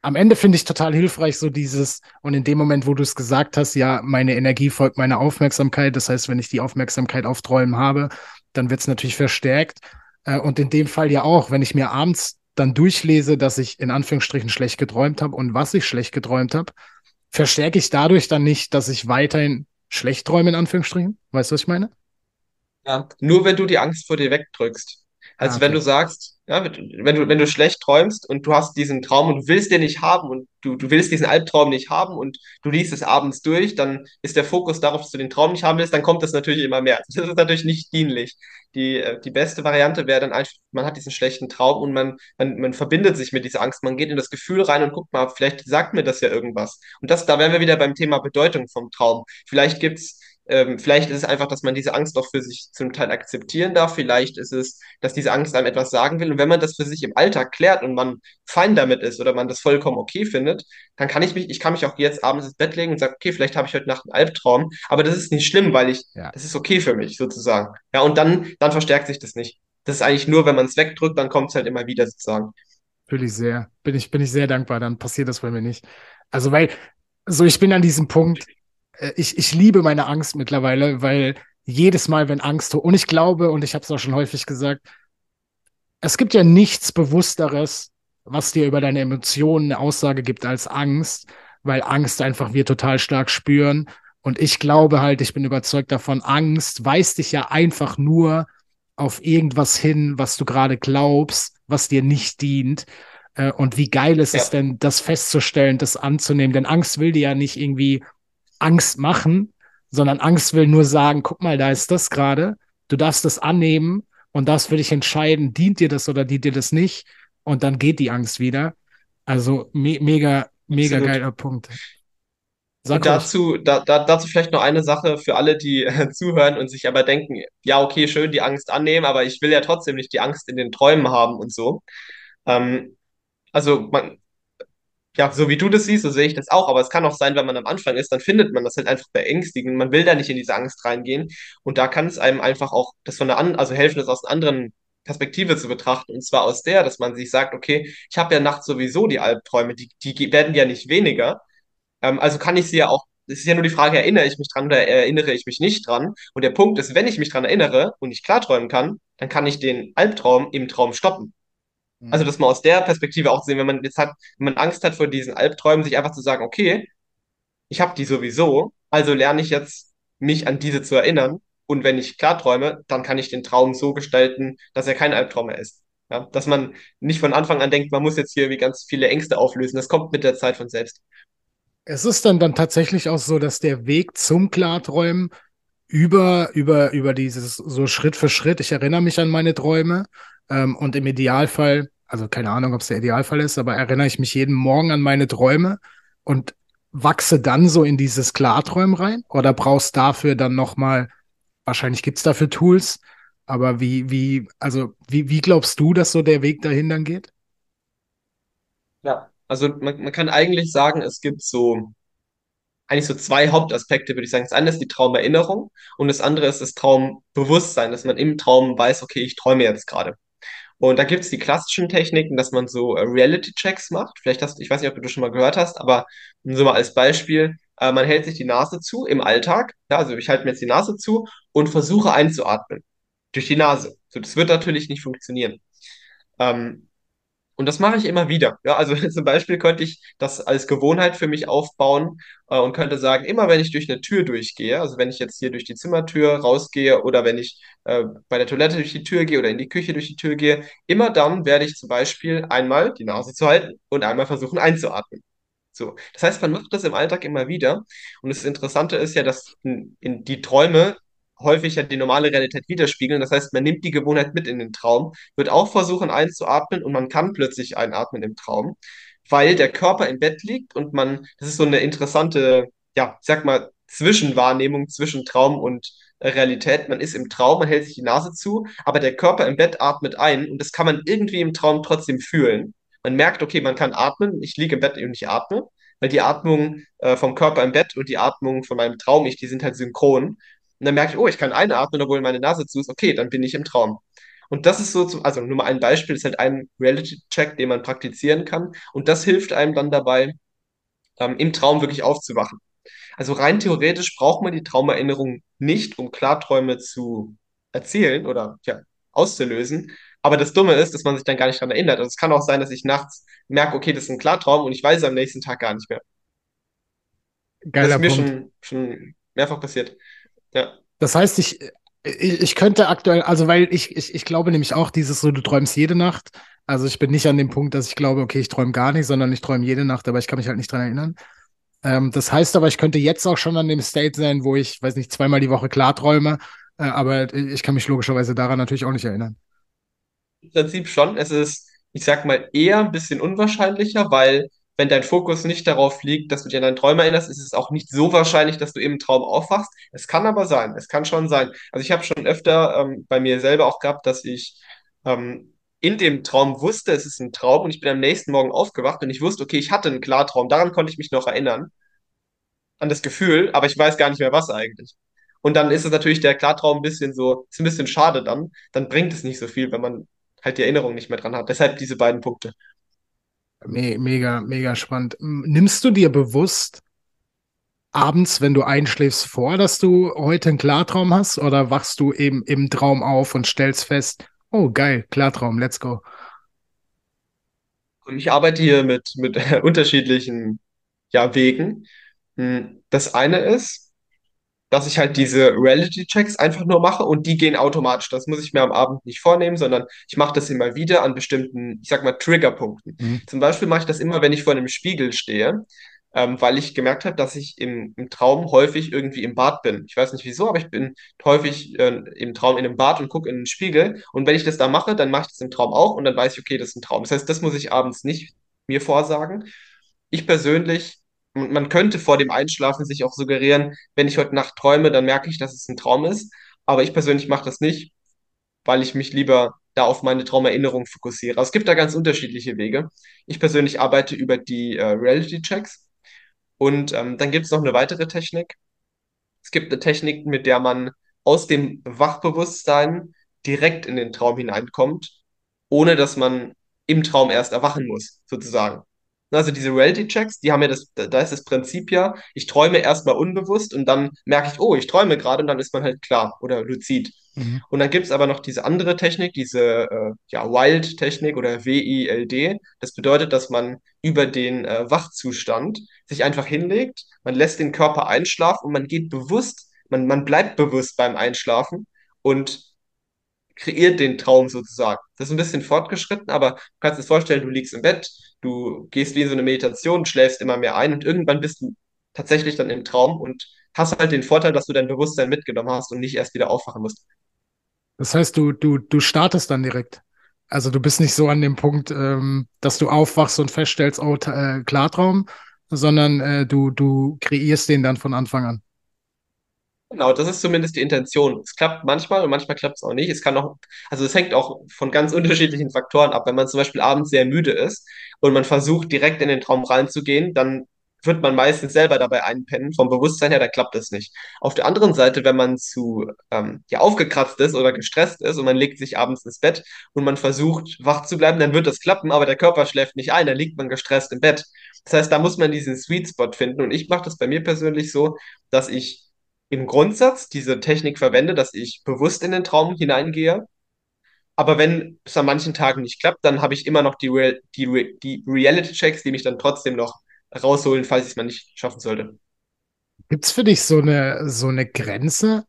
am Ende finde ich total hilfreich, so dieses, und in dem Moment, wo du es gesagt hast, ja, meine Energie folgt meiner Aufmerksamkeit. Das heißt, wenn ich die Aufmerksamkeit auf Träumen habe, dann wird es natürlich verstärkt. Äh, und in dem Fall ja auch, wenn ich mir abends dann durchlese, dass ich in Anführungsstrichen schlecht geträumt habe und was ich schlecht geträumt habe, verstärke ich dadurch dann nicht, dass ich weiterhin schlecht träume, in Anführungsstrichen? Weißt du, was ich meine? Ja, nur wenn du die Angst vor dir wegdrückst. Also Ah, wenn okay. du sagst, ja, wenn du, wenn du schlecht träumst und du hast diesen Traum und du willst den nicht haben und du, du willst diesen Albtraum nicht haben und du liest es abends durch, dann ist der Fokus darauf, dass du den Traum nicht haben willst, dann kommt das natürlich immer mehr. Das ist natürlich nicht dienlich. Die, äh, die beste Variante wäre dann einfach, man hat diesen schlechten Traum und man, man, man verbindet sich mit dieser Angst, man geht in das Gefühl rein und guckt mal, vielleicht sagt mir das ja irgendwas. Und das, da wären wir wieder beim Thema Bedeutung vom Traum. Vielleicht gibt's ähm, vielleicht ist es einfach, dass man diese Angst auch für sich zum Teil akzeptieren darf. Vielleicht ist es, dass diese Angst einem etwas sagen will. Und wenn man das für sich im Alltag klärt und man fein damit ist oder man das vollkommen okay findet, dann kann ich mich, ich kann mich auch jetzt abends ins Bett legen und sagen, okay, vielleicht habe ich heute Nacht einen Albtraum, aber das ist nicht schlimm, weil ich, Ja, das ist okay für mich sozusagen. Ja, und dann, dann verstärkt sich das nicht. Das ist eigentlich nur, wenn man es wegdrückt, dann kommt es halt immer wieder sozusagen. fühle ich sehr. Bin ich, bin ich sehr dankbar, dann passiert das bei mir nicht. Also, weil, so ich bin an diesem Punkt, ich, ich liebe meine Angst mittlerweile, weil jedes Mal, wenn Angst, und ich glaube, und ich habe es auch schon häufig gesagt, es gibt ja nichts Bewussteres, was dir über deine Emotionen eine Aussage gibt als Angst, weil Angst einfach wir total stark spüren. Und ich glaube halt, ich bin überzeugt davon, Angst weist dich ja einfach nur auf irgendwas hin, was du gerade glaubst, was dir nicht dient. Äh, Und wie geil ist es Ja, denn, das festzustellen, das anzunehmen? Denn Angst will dir ja nicht irgendwie Angst machen, sondern Angst will nur sagen, guck mal, da ist das gerade. Du darfst das annehmen und darfst für dich entscheiden, dient dir das oder dient dir das nicht. Und dann geht die Angst wieder. Also me mega, mega absolut. geiler Punkt. Und Sag dazu, da, da, dazu vielleicht noch eine Sache für alle, die äh, zuhören und sich aber denken, ja, okay, schön die Angst annehmen, aber ich will ja trotzdem nicht die Angst in den Träumen haben und so. Ähm, also man, ja, so wie du das siehst, so sehe ich das auch, aber es kann auch sein, wenn man am Anfang ist, dann findet man das halt einfach beängstigend. Man will da nicht in diese Angst reingehen. Und da kann es einem einfach auch das von der an, also helfen, das aus einer anderen Perspektive zu betrachten. Und zwar aus der, dass man sich sagt, okay, ich habe ja nachts sowieso die Albträume, die, die werden ja nicht weniger. Ähm, also kann ich sie ja auch, es ist ja nur die Frage, erinnere ich mich dran oder erinnere ich mich nicht dran? Und der Punkt ist, wenn ich mich dran erinnere und ich klarträumen kann, dann kann ich den Albtraum im Traum stoppen. Also Mhm. das mal aus der Perspektive auch zu sehen, wenn man jetzt hat, wenn man Angst hat vor diesen Albträumen, sich einfach zu sagen, okay, ich habe die sowieso, also lerne ich jetzt, mich an diese zu erinnern. Und wenn ich klarträume, dann kann ich den Traum so gestalten, dass er kein Albtraum mehr ist. Ja, dass man nicht von Anfang an denkt, man muss jetzt hier wie ganz viele Ängste auflösen. Das kommt mit der Zeit von selbst. Es ist dann, dann tatsächlich auch so, dass der Weg zum Klarträumen über, über, über dieses so Schritt für Schritt, ich erinnere mich an meine Träume ähm, und im Idealfall, also keine Ahnung, ob es der Idealfall ist, aber erinnere ich mich jeden Morgen an meine Träume und wachse dann so in dieses Klarträumen rein oder brauchst dafür dann nochmal, wahrscheinlich gibt es dafür Tools, aber wie, wie, also wie, wie glaubst du, dass so der Weg dahin dann geht? Ja. Also man, man kann eigentlich sagen, es gibt so eigentlich so zwei Hauptaspekte, würde ich sagen. Das eine ist die Traumerinnerung und das andere ist das Traumbewusstsein, dass man im Traum weiß, okay, ich träume jetzt gerade. Und da gibt es die klassischen Techniken, dass man so äh, Reality-Checks macht. Vielleicht hast du, ich weiß nicht, ob du das schon mal gehört hast, aber so mal als Beispiel, äh, man hält sich die Nase zu im Alltag. Ja, also ich halte mir jetzt die Nase zu und versuche einzuatmen durch die Nase. So, das wird natürlich nicht funktionieren. Ähm, Und das mache ich immer wieder. Ja, also zum Beispiel könnte ich das als Gewohnheit für mich aufbauen äh, und könnte sagen, immer wenn ich durch eine Tür durchgehe, also wenn ich jetzt hier durch die Zimmertür rausgehe oder wenn ich äh, bei der Toilette durch die Tür gehe oder in die Küche durch die Tür gehe, immer dann werde ich zum Beispiel einmal die Nase zu halten und einmal versuchen einzuatmen. So. Das heißt, man macht das im Alltag immer wieder. Und das Interessante ist ja, dass in, in die Träume häufig ja die normale Realität widerspiegeln. Das heißt, man nimmt die Gewohnheit mit in den Traum, wird auch versuchen einzuatmen und man kann plötzlich einatmen im Traum, weil der Körper im Bett liegt und man, das ist so eine interessante, ja, ich sag mal, Zwischenwahrnehmung zwischen Traum und Realität. Man ist im Traum, man hält sich die Nase zu, aber der Körper im Bett atmet ein und das kann man irgendwie im Traum trotzdem fühlen. Man merkt, okay, man kann atmen, ich liege im Bett und ich atme, weil die Atmung äh, vom Körper im Bett und die Atmung von meinem Traum, ich, die sind halt synchron. Und dann merke ich, oh, ich kann einatmen, obwohl meine Nase zu ist. Okay, dann bin ich im Traum. Und das ist so, zum, also nur mal ein Beispiel, ist halt ein Reality-Check, den man praktizieren kann. Und das hilft einem dann dabei, ähm, im Traum wirklich aufzuwachen. Also rein theoretisch braucht man die Traumerinnerung nicht, um Klarträume zu erzählen oder ja, auszulösen. Aber das Dumme ist, dass man sich dann gar nicht daran erinnert. Also es kann auch sein, dass ich nachts merke, okay, das ist ein Klartraum und ich weiß es am nächsten Tag gar nicht mehr. Das ist Geiler mir Punkt. schon, schon mehrfach passiert. Ja. Das heißt, ich, ich, ich könnte aktuell, also weil ich, ich, ich glaube nämlich auch dieses so, du träumst jede Nacht. Also ich bin nicht an dem Punkt, dass ich glaube, okay, ich träume gar nicht, sondern ich träume jede Nacht, aber ich kann mich halt nicht dran erinnern. Ähm, das heißt aber, ich könnte jetzt auch schon an dem State sein, wo ich, weiß nicht, zweimal die Woche klarträume, äh, aber ich kann mich logischerweise daran natürlich auch nicht erinnern. Im Prinzip schon. Es ist, ich sag mal, eher ein bisschen unwahrscheinlicher, weil wenn dein Fokus nicht darauf liegt, dass du dich an deinen Traum erinnerst, ist es auch nicht so wahrscheinlich, dass du im Traum aufwachst. Es kann aber sein, es kann schon sein. Also ich habe schon öfter ähm, bei mir selber auch gehabt, dass ich ähm, in dem Traum wusste, es ist ein Traum und ich bin am nächsten Morgen aufgewacht und ich wusste, okay, ich hatte einen Klartraum. Daran konnte ich mich noch erinnern, an das Gefühl, aber ich weiß gar nicht mehr, was eigentlich. Und dann ist es natürlich der Klartraum ein bisschen so, ist ein bisschen schade dann. Dann bringt es nicht so viel, wenn man halt die Erinnerung nicht mehr dran hat. Deshalb diese beiden Punkte. Me mega, mega spannend. Nimmst du dir bewusst abends, wenn du einschläfst, vor, dass du heute einen Klartraum hast oder wachst du eben im Traum auf und stellst fest, oh geil, Klartraum, let's go. Ich arbeite hier mit, mit unterschiedlichen ja, Wegen. Hm, Das eine ist, dass ich halt diese Reality-Checks einfach nur mache und die gehen automatisch. Das muss ich mir am Abend nicht vornehmen, sondern ich mache das immer wieder an bestimmten, ich sag mal, Triggerpunkten. Mhm. Zum Beispiel mache ich das immer, wenn ich vor einem Spiegel stehe, ähm, weil ich gemerkt habe, dass ich im, im Traum häufig irgendwie im Bad bin. Ich weiß nicht wieso, aber ich bin häufig äh, im Traum in einem Bad und gucke in den Spiegel. Und wenn ich das da mache, dann mache ich das im Traum auch und dann weiß ich, okay, das ist ein Traum. Das heißt, das muss ich abends nicht mir vorsagen. Ich persönlich, m- man könnte vor dem Einschlafen sich auch suggerieren, wenn ich heute Nacht träume, dann merke ich, dass es ein Traum ist. Aber ich persönlich mache das nicht, weil ich mich lieber da auf meine Traumerinnerung fokussiere. Also es gibt da ganz unterschiedliche Wege. Ich persönlich arbeite über die äh, Reality-Checks. Und ähm, dann gibt es noch eine weitere Technik. Es gibt eine Technik, mit der man aus dem Wachbewusstsein direkt in den Traum hineinkommt, ohne dass man im Traum erst erwachen muss, sozusagen. Also diese Reality-Checks, die haben ja das, da ist das Prinzip ja, ich träume erstmal unbewusst und dann merke ich, oh, ich träume gerade und dann ist man halt klar oder luzid. Mhm. Und dann gibt es aber noch diese andere Technik, diese äh, ja, Wild-Technik oder W-I-L-D. Das bedeutet, dass man über den äh, Wachzustand sich einfach hinlegt, man lässt den Körper einschlafen und man geht bewusst, man, man bleibt bewusst beim Einschlafen und kreiert den Traum sozusagen. Das ist ein bisschen fortgeschritten, aber du kannst dir vorstellen, du liegst im Bett, du gehst wie in so eine Meditation, schläfst immer mehr ein und irgendwann bist du tatsächlich dann im Traum und hast halt den Vorteil, dass du dein Bewusstsein mitgenommen hast und nicht erst wieder aufwachen musst. Das heißt, du, du, du startest dann direkt. Also du bist nicht so an dem Punkt, ähm, dass du aufwachst und feststellst, oh, äh, Klartraum, sondern äh, du, du kreierst den dann von Anfang an. Genau, das ist zumindest die Intention. Es klappt manchmal und manchmal klappt es auch nicht. Es kann auch, also es hängt auch von ganz unterschiedlichen Faktoren ab. Wenn man zum Beispiel abends sehr müde ist und man versucht, direkt in den Traum reinzugehen, dann wird man meistens selber dabei einpennen. Vom Bewusstsein her, da klappt das nicht. Auf der anderen Seite, wenn man zu ähm, ja, aufgekratzt ist oder gestresst ist und man legt sich abends ins Bett und man versucht, wach zu bleiben, dann wird das klappen, aber der Körper schläft nicht ein, dann liegt man gestresst im Bett. Das heißt, da muss man diesen Sweet Spot finden. Und ich mache das bei mir persönlich so, dass ich im Grundsatz diese Technik verwende, dass ich bewusst in den Traum hineingehe, Aber wenn es an manchen Tagen nicht klappt, dann habe ich immer noch die, Real, die, Re- die Reality-Checks, die mich dann trotzdem noch rausholen, falls ich es mal nicht schaffen sollte. Gibt's für dich so eine, so eine Grenze,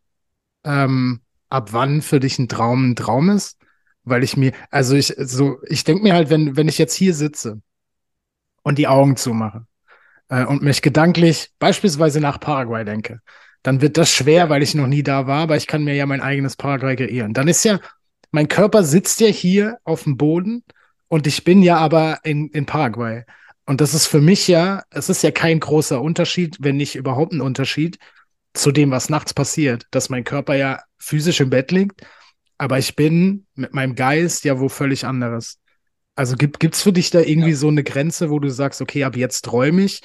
ähm, ab wann für dich ein Traum ein Traum ist? Weil ich mir, also ich, so, ich denke mir halt, wenn, wenn ich jetzt hier sitze und die Augen zumache äh, und mich gedanklich beispielsweise nach Paraguay denke, dann wird das schwer, weil ich noch nie da war, aber ich kann mir ja mein eigenes Paraguay kreieren. Dann ist ja, mein Körper sitzt ja hier auf dem Boden und ich bin ja aber in, in Paraguay. Und das ist für mich ja, es ist ja kein großer Unterschied, wenn nicht überhaupt ein Unterschied zu dem, was nachts passiert, dass mein Körper ja physisch im Bett liegt, aber ich bin mit meinem Geist ja wo völlig anderes. Also gibt gibt's für dich da irgendwie Ja. so eine Grenze, wo du sagst, okay, ab jetzt träume ich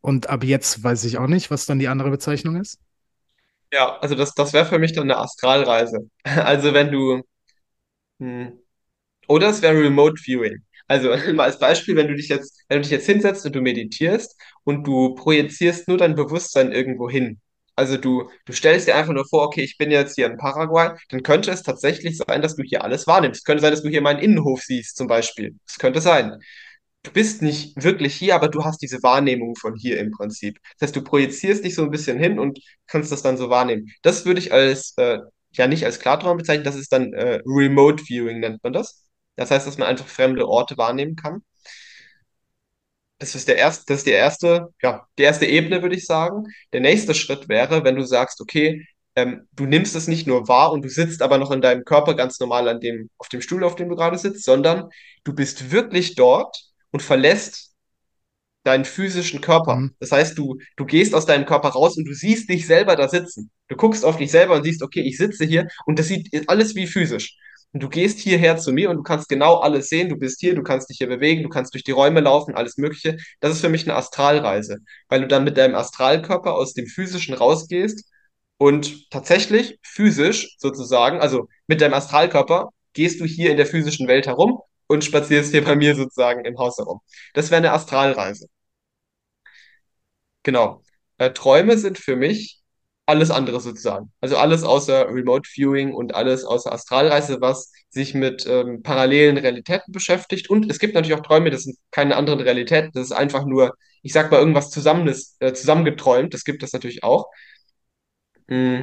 und ab jetzt weiß ich auch nicht, was dann die andere Bezeichnung ist? Ja, also das, das wäre für mich dann eine Astralreise. Also wenn du, hm, Oder es wäre Remote Viewing. Also mal als Beispiel, wenn du dich jetzt, wenn du dich jetzt hinsetzt und du meditierst und du projizierst nur dein Bewusstsein irgendwo hin. Also du, du stellst dir einfach nur vor, okay, ich bin jetzt hier in Paraguay, dann könnte es tatsächlich sein, dass du hier alles wahrnimmst. Es könnte sein, dass du hier meinen Innenhof siehst, zum Beispiel. Das könnte sein. Du bist nicht wirklich hier, aber du hast diese Wahrnehmung von hier im Prinzip. Das heißt, du projizierst dich so ein bisschen hin und kannst das dann so wahrnehmen. Das würde ich als, äh, ja nicht als Klartraum bezeichnen, das ist dann äh, Remote Viewing, nennt man das. Das heißt, dass man einfach fremde Orte wahrnehmen kann. Das ist der erste, das ist die erste, ja, die erste Ebene, würde ich sagen. Der nächste Schritt wäre, wenn du sagst, okay, ähm, du nimmst es nicht nur wahr und du sitzt aber noch in deinem Körper ganz normal an dem, auf dem Stuhl, auf dem du gerade sitzt, sondern du bist wirklich dort und verlässt deinen physischen Körper. Mhm. Das heißt, du, du gehst aus deinem Körper raus und du siehst dich selber da sitzen. Du guckst auf dich selber und siehst, okay, ich sitze hier und das sieht alles wie physisch. Und du gehst hierher zu mir und du kannst genau alles sehen. Du bist hier, du kannst dich hier bewegen, du kannst durch die Räume laufen, alles Mögliche. Das ist für mich eine Astralreise, weil du dann mit deinem Astralkörper aus dem Physischen rausgehst und tatsächlich physisch sozusagen, also mit deinem Astralkörper, gehst du hier in der physischen Welt herum und spazierst hier bei mir sozusagen im Haus herum. Das wäre eine Astralreise. Genau. Äh, Träume sind für mich alles andere sozusagen. Also alles außer Remote Viewing und alles außer Astralreise, was sich mit ähm, parallelen Realitäten beschäftigt. Und es gibt natürlich auch Träume, das sind keine anderen Realitäten. Das ist einfach nur, ich sag mal, irgendwas zusammenes, äh, zusammengeträumt. Das gibt es natürlich auch. Mm,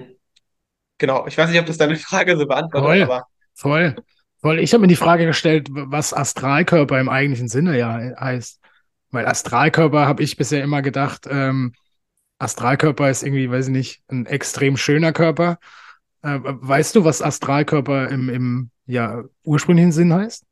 genau. Ich weiß nicht, ob das deine Frage so beantwortet, Voll, aber voll, voll. Ich habe mir die Frage gestellt, was Astralkörper im eigentlichen Sinne ja heißt. Weil Astralkörper habe ich bisher immer gedacht, ähm, Astralkörper ist irgendwie, weiß ich nicht, ein extrem schöner Körper. Äh, weißt du, was Astralkörper im, im ja, ursprünglichen Sinn heißt?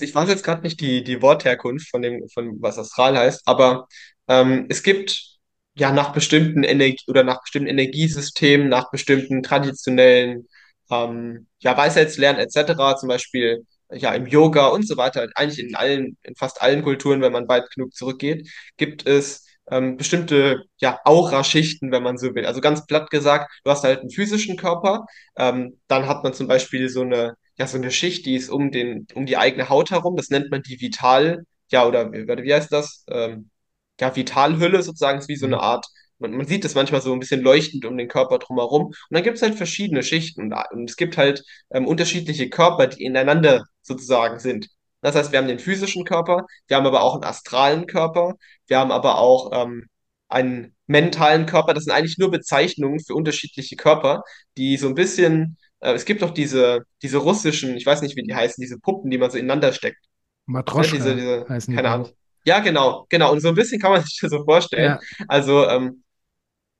ich weiß jetzt gerade nicht die, die Wortherkunft von dem, von was Astral heißt, aber ähm, es gibt ja nach bestimmten Energie oder nach bestimmten Energiesystemen, nach bestimmten traditionellen ähm, ja, Weisheitslernen etc., zum Beispiel ja im Yoga und so weiter, eigentlich in allen, in fast allen Kulturen, wenn man weit genug zurückgeht, gibt es ähm, bestimmte ja, Aura-Schichten, wenn man so will. Also ganz platt gesagt, du hast halt einen physischen Körper, ähm, dann hat man zum Beispiel so eine ja, so eine Schicht, die ist um den, um die eigene Haut herum. Das nennt man die Vital, ja, oder wie, wie heißt das? Ähm, ja, Vitalhülle sozusagen, ist wie so eine Mhm. Art, man, man sieht das manchmal so ein bisschen leuchtend um den Körper drumherum. Und dann gibt es halt verschiedene Schichten und, und es gibt halt ähm, unterschiedliche Körper, die ineinander sozusagen sind. Das heißt, wir haben den physischen Körper, wir haben aber auch einen astralen Körper, wir haben aber auch ähm, einen mentalen Körper. Das sind eigentlich nur Bezeichnungen für unterschiedliche Körper, die so ein bisschen äh, es gibt doch diese, diese russischen, ich weiß nicht, wie die heißen, diese Puppen, die man so ineinander steckt. Ne, diese, Matroschka diese, heißen die, keine Ahnung. Ja, genau, genau. Und so ein bisschen kann man sich das so vorstellen. Ja, Also, ähm,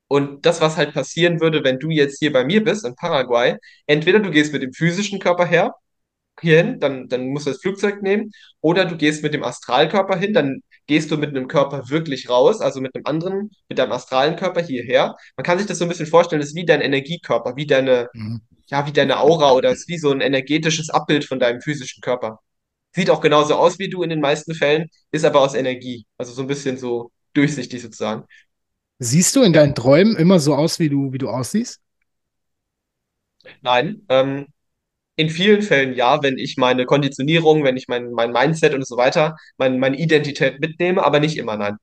und das, was halt passieren würde, wenn du jetzt hier bei mir bist, in Paraguay, entweder du gehst mit dem physischen Körper her, hierhin, dann, dann musst du das Flugzeug nehmen, oder du gehst mit dem Astralkörper hin, dann gehst du mit einem Körper wirklich raus, also mit einem anderen, mit deinem astralen Körper hierher. Man kann sich das so ein bisschen vorstellen, das ist wie dein Energiekörper, wie deine, mhm. ja, wie deine Aura oder ist wie so ein energetisches Abbild von deinem physischen Körper. Sieht auch genauso aus wie du in den meisten Fällen, ist aber aus Energie. Also so ein bisschen so durchsichtig sozusagen. Siehst du in deinen Träumen immer so aus, wie du, wie du aussiehst? Nein, ähm, in vielen Fällen ja, wenn ich meine Konditionierung, wenn ich mein, mein Mindset und so weiter, mein, meine Identität mitnehme, aber nicht immer, nein.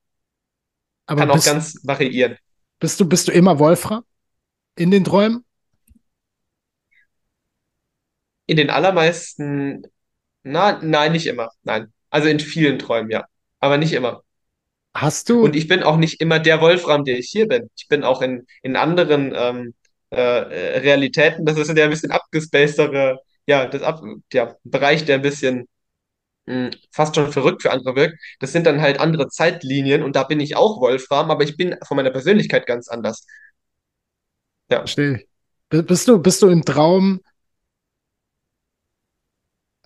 Aber Kann auch bist, ganz variieren. bist du, bist du immer Wolfram in den Träumen? In den allermeisten, na, nein, nicht immer. Nein. Also in vielen Träumen, ja. Aber nicht immer. Hast Und du, ich bin auch nicht immer der Wolfram, der ich hier bin. Ich bin auch in, in anderen ähm, äh, äh, Realitäten. Das ist ja ein bisschen abgespacedere, ja, das ab, ja, Bereich, der ein bisschen mh, fast schon verrückt für andere wirkt. Das sind dann halt andere Zeitlinien und da bin ich auch Wolfram, aber ich bin von meiner Persönlichkeit ganz anders. Ja. verstehe bist du, bist du im Traum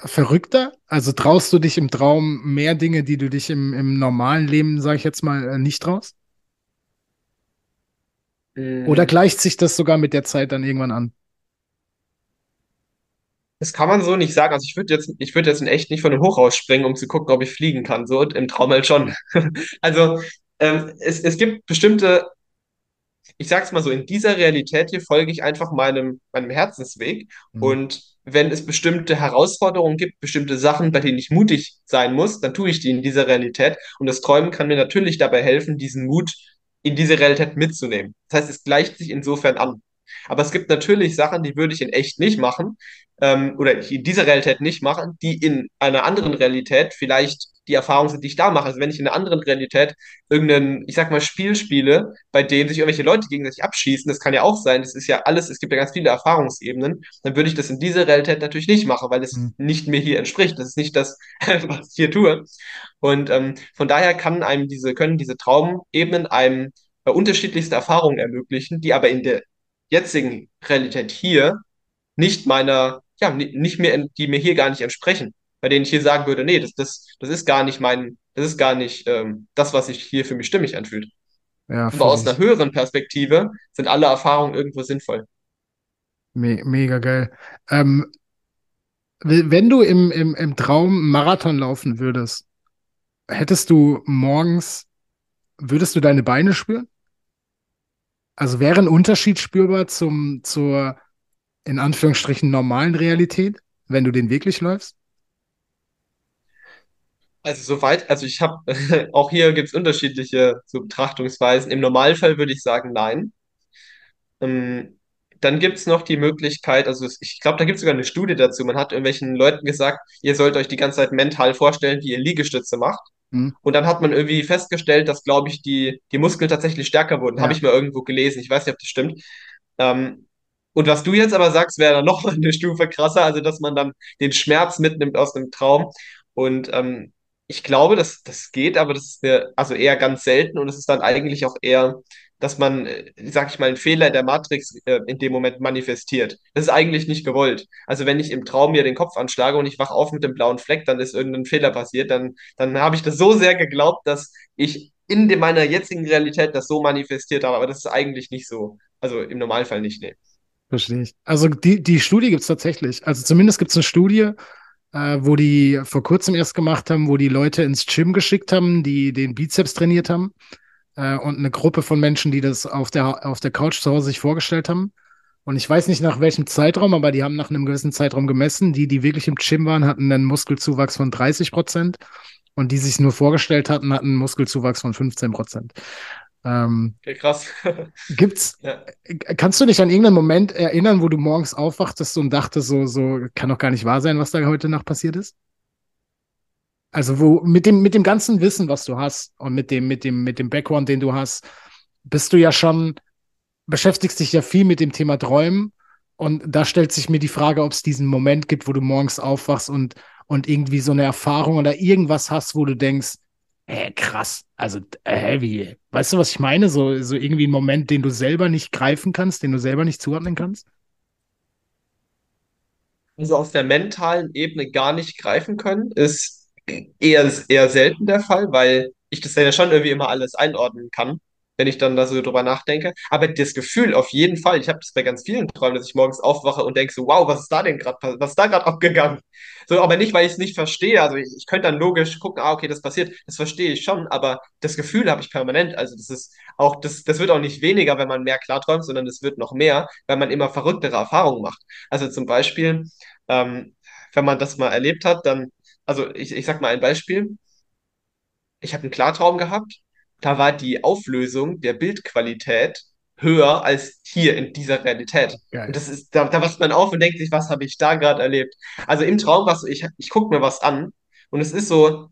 verrückter? Also traust du dich im Traum mehr Dinge, die du dich im, im normalen Leben, sag ich jetzt mal, äh, nicht traust? Oder Mm, gleicht sich das sogar mit der Zeit dann irgendwann an? Das kann man so nicht sagen. Also ich würde jetzt, ich würde jetzt in echt nicht von einem Hochhaus springen, um zu gucken, ob ich fliegen kann. So im Traum halt schon. Also ähm, es, es gibt bestimmte ich sag's mal so, in dieser Realität hier folge ich einfach meinem, meinem Herzensweg. Hm. Und wenn es bestimmte Herausforderungen gibt, bestimmte Sachen, bei denen ich mutig sein muss, dann tue ich die in dieser Realität. Und das Träumen kann mir natürlich dabei helfen, diesen Mut in diese Realität mitzunehmen. Das heißt, es gleicht sich insofern an. Aber es gibt natürlich Sachen, die würde ich in echt nicht machen, ähm, oder in dieser Realität nicht machen, die in einer anderen Realität vielleicht die Erfahrungen sind, die ich da mache. Also wenn ich in einer anderen Realität irgendein, ich sag mal, Spiel spiele, bei dem sich irgendwelche Leute gegenseitig abschießen, das kann ja auch sein, das ist ja alles, es gibt ja ganz viele Erfahrungsebenen, dann würde ich das in dieser Realität natürlich nicht machen, weil es nicht mir hier entspricht. Das ist nicht das, was ich hier tue. Und ähm, von daher kann einem diese, können diese Traumebenen einem äh, unterschiedlichste Erfahrungen ermöglichen, die aber in der jetzigen Realität hier nicht meiner, ja, ni- nicht mehr, die mir hier gar nicht entsprechen. Bei denen ich hier sagen würde, nee, das, das, das ist gar nicht mein, das ist gar nicht ähm, das, was sich hier für mich stimmig anfühlt. Ja, Aber aus einer höheren Perspektive sind alle Erfahrungen irgendwo sinnvoll. Me mega geil. Ähm, wenn du im, im, im Traum Marathon laufen würdest, hättest du morgens, würdest du deine Beine spüren? Also wäre ein Unterschied spürbar zum, zur, in Anführungsstrichen, normalen Realität, wenn du den wirklich läufst? Also soweit, also ich habe, auch hier gibt es unterschiedliche so Betrachtungsweisen. Im Normalfall würde ich sagen, nein. Ähm, dann gibt es noch die Möglichkeit, also ich glaube, da gibt es sogar eine Studie dazu. Man hat irgendwelchen Leuten gesagt, ihr sollt euch die ganze Zeit mental vorstellen, wie ihr Liegestütze macht. Hm? Und dann hat man irgendwie festgestellt, dass, glaube ich, die, die Muskeln tatsächlich stärker wurden. Habe Ja, ich mal irgendwo gelesen. Ich weiß nicht, ob das stimmt. Ähm, und was du jetzt aber sagst, wäre dann noch eine Stufe krasser, also dass man dann den Schmerz mitnimmt aus dem Traum. Und ähm, ich glaube, dass das geht, aber das ist mir also eher ganz selten und es ist dann eigentlich auch eher, dass man, äh, sag ich mal, einen Fehler der Matrix äh, in dem Moment manifestiert. Das ist eigentlich nicht gewollt. Also wenn ich im Traum mir den Kopf anschlage und ich wach auf mit dem blauen Fleck, dann ist irgendein Fehler passiert, dann, dann habe ich das so sehr geglaubt, dass ich in de- meiner jetzigen Realität das so manifestiert habe, aber das ist eigentlich nicht so. Also im Normalfall nicht, nee. verstehe ich. Also die, die Studie gibt es tatsächlich. Also zumindest gibt es eine Studie, äh, wo die vor kurzem erst gemacht haben, wo die Leute ins Gym geschickt haben, die den Bizeps trainiert haben. Äh, und eine Gruppe von Menschen, die das auf der, auf der Couch zu Hause sich vorgestellt haben. Und ich weiß nicht nach welchem Zeitraum, aber die haben nach einem gewissen Zeitraum gemessen. Die, die wirklich im Gym waren, hatten einen Muskelzuwachs von 30 Prozent. Und die sich nur vorgestellt hatten, hatten einen Muskelzuwachs von 15 Prozent. Ähm, Okay, krass. gibt's, Ja. kannst du dich an irgendeinen Moment erinnern, wo du morgens aufwachtest und dachtest, so, so, kann doch gar nicht wahr sein, was da heute Nacht passiert ist? Also, wo, mit dem, mit dem ganzen Wissen, was du hast und mit dem, mit dem, mit dem Background, den du hast, bist du ja schon, beschäftigst dich ja viel mit dem Thema Träumen. Und da stellt sich mir die Frage, ob es diesen Moment gibt, wo du morgens aufwachst und, und irgendwie so eine Erfahrung oder irgendwas hast, wo du denkst, äh, krass, also, äh, wie, weißt du, was ich meine? So, so irgendwie ein Moment, den du selber nicht greifen kannst, den du selber nicht zuordnen kannst? Also auf der mentalen Ebene gar nicht greifen können, ist eher, eher selten der Fall, weil ich das ja schon irgendwie immer alles einordnen kann, wenn ich dann da so drüber nachdenke. Aber das Gefühl auf jeden Fall, ich habe das bei ganz vielen Träumen, dass ich morgens aufwache und denke so, wow, was ist da denn gerade, was ist da gerade abgegangen? So, aber nicht, weil ich es nicht verstehe. Also ich, ich könnte dann logisch gucken, ah, okay, das passiert, das verstehe ich schon, aber das Gefühl habe ich permanent. Also das ist auch, das, das wird auch nicht weniger, wenn man mehr klarträumt, sondern es wird noch mehr, weil man immer verrücktere Erfahrungen macht. Also zum Beispiel, ähm, wenn man das mal erlebt hat, dann, also ich, ich sag mal ein Beispiel. Ich habe einen Klartraum gehabt. Da war die Auflösung der Bildqualität höher als hier in dieser Realität. Geil. Und das ist, da, da wacht man auf und denkt sich, was habe ich da gerade erlebt? Also im Traum, was ich, ich gucke mir was an und es ist so,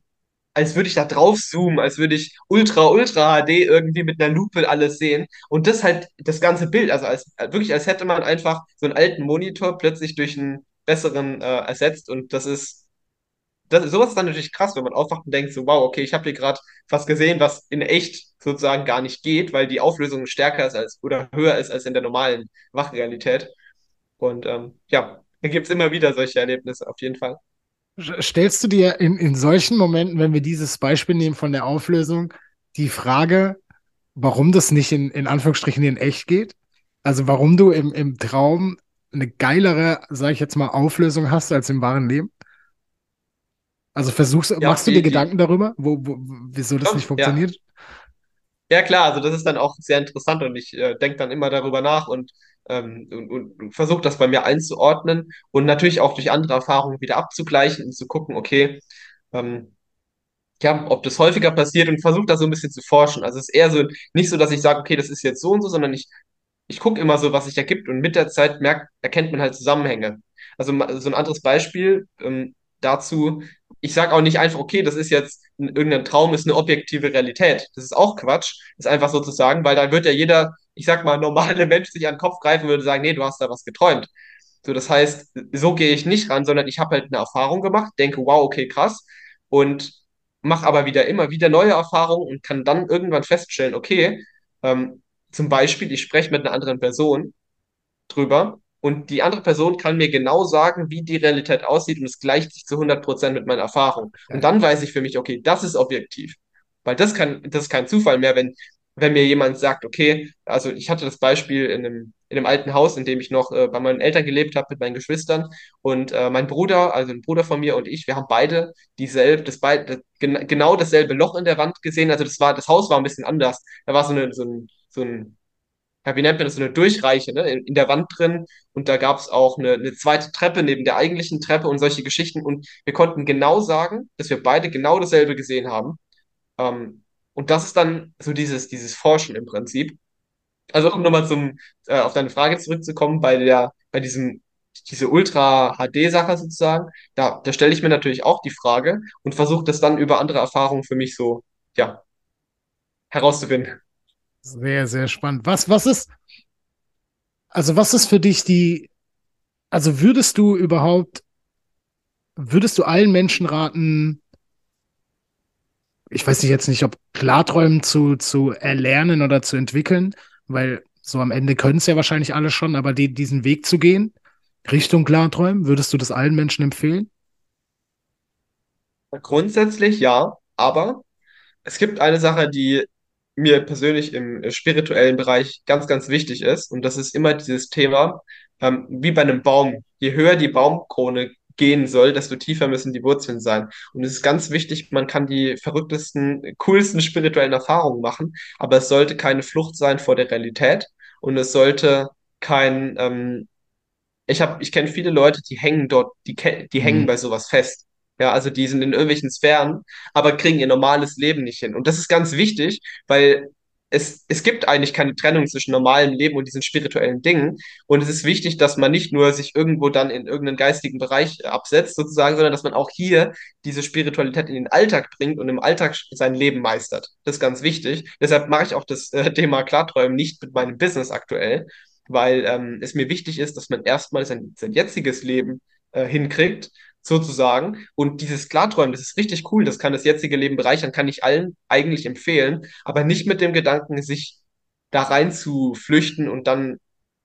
als würde ich da drauf zoomen, als würde ich Ultra, Ultra HD irgendwie mit einer Lupe alles sehen. Und das halt, das ganze Bild, also als, wirklich, als hätte man einfach so einen alten Monitor plötzlich durch einen besseren äh, ersetzt. Und das ist, das, sowas ist dann natürlich krass, wenn man aufwacht und denkt so, wow, okay, ich habe hier gerade was gesehen, was in echt sozusagen gar nicht geht, weil die Auflösung stärker ist als oder höher ist als in der normalen Wachrealität. Und ähm, ja, da gibt es immer wieder solche Erlebnisse, auf jeden Fall. Stellst du dir in, in solchen Momenten, wenn wir dieses Beispiel nehmen von der Auflösung, die Frage, warum das nicht in, in Anführungsstrichen in echt geht? Also warum du im, im Traum eine geilere, sage ich jetzt mal, Auflösung hast als im wahren Leben? Also versuchst, Ja, machst du dir die, Gedanken darüber, wo, wo, wieso das schon, nicht ja. funktioniert? Ja, klar, also das ist dann auch sehr interessant und ich äh, denke dann immer darüber nach und, ähm, und, und, versuche das bei mir einzuordnen und natürlich auch durch andere Erfahrungen wieder abzugleichen und zu gucken, okay, ähm, ja, ob das häufiger passiert und versuche da so ein bisschen zu forschen. Also es ist eher so, nicht so, dass ich sage, okay, das ist jetzt so und so, sondern ich, ich gucke immer so, was sich ergibt und mit der Zeit merkt, erkennt man halt Zusammenhänge. Also so ein anderes Beispiel ähm, dazu, ich sage auch nicht einfach, okay, das ist jetzt ein, irgendein Traum, ist eine objektive Realität. Das ist auch Quatsch. Ist einfach so zu sagen, weil dann wird ja jeder, ich sag mal, normale Mensch sich an den Kopf greifen würde sagen, nee, du hast da was geträumt. So, das heißt, so gehe ich nicht ran, sondern ich habe halt eine Erfahrung gemacht, denke, wow, okay, krass, und mache aber wieder immer wieder neue Erfahrungen und kann dann irgendwann feststellen, okay, ähm, zum Beispiel, ich spreche mit einer anderen Person drüber und die andere Person kann mir genau sagen, wie die Realität aussieht und es gleicht sich zu 100% mit meiner Erfahrung. Und dann weiß ich für mich, okay, das ist objektiv. Weil das kann, das ist kein Zufall mehr, wenn, wenn mir jemand sagt, okay, also ich hatte das Beispiel in einem, in einem alten Haus, in dem ich noch äh, bei meinen Eltern gelebt habe mit meinen Geschwistern und äh, mein Bruder, also ein Bruder von mir und ich, wir haben beide dieselbe, das beid, das, gen genau dasselbe Loch in der Wand gesehen. Also das war, das Haus war ein bisschen anders. Da war so eine, so ein, so ein ja, wie nennt man das, so eine Durchreiche, ne, in, der Wand drin. Und da gab es auch eine, eine zweite Treppe neben der eigentlichen Treppe und solche Geschichten. Und wir konnten genau sagen, dass wir beide genau dasselbe gesehen haben. Ähm, und das ist dann so dieses, dieses Forschen im Prinzip. Also um nochmal zum, äh, auf deine Frage zurückzukommen, bei der, bei diesem, diese Ultra-HD-Sache sozusagen, da, da stelle ich mir natürlich auch die Frage und versuche das dann über andere Erfahrungen für mich so, ja, herauszufinden. Sehr, sehr spannend. Was, was ist, also was ist für dich die, also würdest du überhaupt, würdest du allen Menschen raten, ich weiß nicht jetzt nicht, ob Klarträumen zu, zu erlernen oder zu entwickeln, weil so am Ende können es ja wahrscheinlich alle schon, aber die, diesen Weg zu gehen, Richtung Klarträumen, würdest du das allen Menschen empfehlen? Grundsätzlich ja, aber es gibt eine Sache, die mir persönlich im äh, spirituellen Bereich ganz, ganz wichtig ist. Und das ist immer dieses Thema, ähm, wie bei einem Baum. Je höher die Baumkrone gehen soll, desto tiefer müssen die Wurzeln sein. Und es ist ganz wichtig, man kann die verrücktesten, coolsten spirituellen Erfahrungen machen, aber es sollte keine Flucht sein vor der Realität. Und es sollte kein, ähm, ich habe, ich kenne viele Leute, die hängen dort, die, die hängen Mhm. bei sowas fest. Ja, also die sind in irgendwelchen Sphären, aber kriegen ihr normales Leben nicht hin. Und das ist ganz wichtig, weil es, es gibt eigentlich keine Trennung zwischen normalem Leben und diesen spirituellen Dingen. Und es ist wichtig, dass man nicht nur sich irgendwo dann in irgendeinen geistigen Bereich absetzt, sozusagen, sondern dass man auch hier diese Spiritualität in den Alltag bringt und im Alltag sein Leben meistert. Das ist ganz wichtig. Deshalb mache ich auch das äh, Thema Klarträumen nicht mit meinem Business aktuell, weil ähm, es mir wichtig ist, dass man erstmal sein, sein jetziges Leben äh, hinkriegt, sozusagen. Und dieses Klarträumen, das ist richtig cool, das kann das jetzige Leben bereichern, kann ich allen eigentlich empfehlen, aber nicht mit dem Gedanken, sich da rein zu flüchten und dann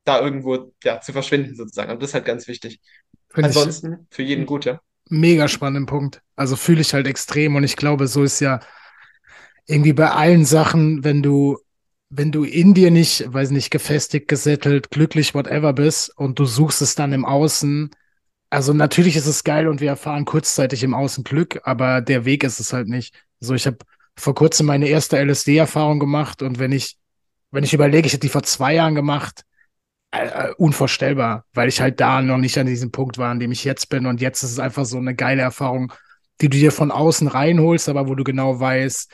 da irgendwo ja, zu verschwinden, sozusagen. Und das ist halt ganz wichtig. Finde ich Ansonsten für jeden gut, ja. mega spannenden Punkt. Also fühle ich halt extrem und ich glaube, so ist ja irgendwie bei allen Sachen, wenn du, wenn du in dir nicht, weiß nicht, gefestigt, gesettelt, glücklich, whatever bist und du suchst es dann im Außen. Also natürlich ist es geil und wir erfahren kurzzeitig im Außen Glück, aber der Weg ist es halt nicht. So, ich habe vor kurzem meine erste LSD-Erfahrung gemacht und wenn ich, wenn ich überlege, ich hätte die vor zwei Jahren gemacht, äh, äh, unvorstellbar, weil ich halt da noch nicht an diesem Punkt war, an dem ich jetzt bin und jetzt ist es einfach so eine geile Erfahrung, die du dir von außen reinholst, aber wo du genau weißt,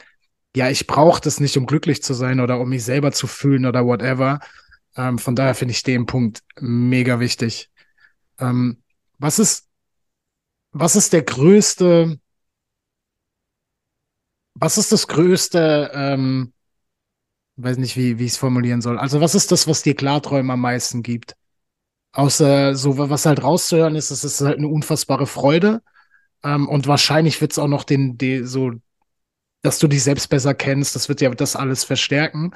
ja, ich brauche das nicht, um glücklich zu sein oder um mich selber zu fühlen oder whatever. Ähm, von daher finde ich den Punkt mega wichtig. Ähm, was ist, was ist der größte, was ist das größte, ähm, weiß nicht, wie, wie ich es formulieren soll. Also, was ist das, was dir Klarträume am meisten gibt? Außer so, was halt rauszuhören ist, es ist halt eine unfassbare Freude. Ähm, und wahrscheinlich wird es auch noch den, den, so, dass du dich selbst besser kennst, das wird ja das alles verstärken.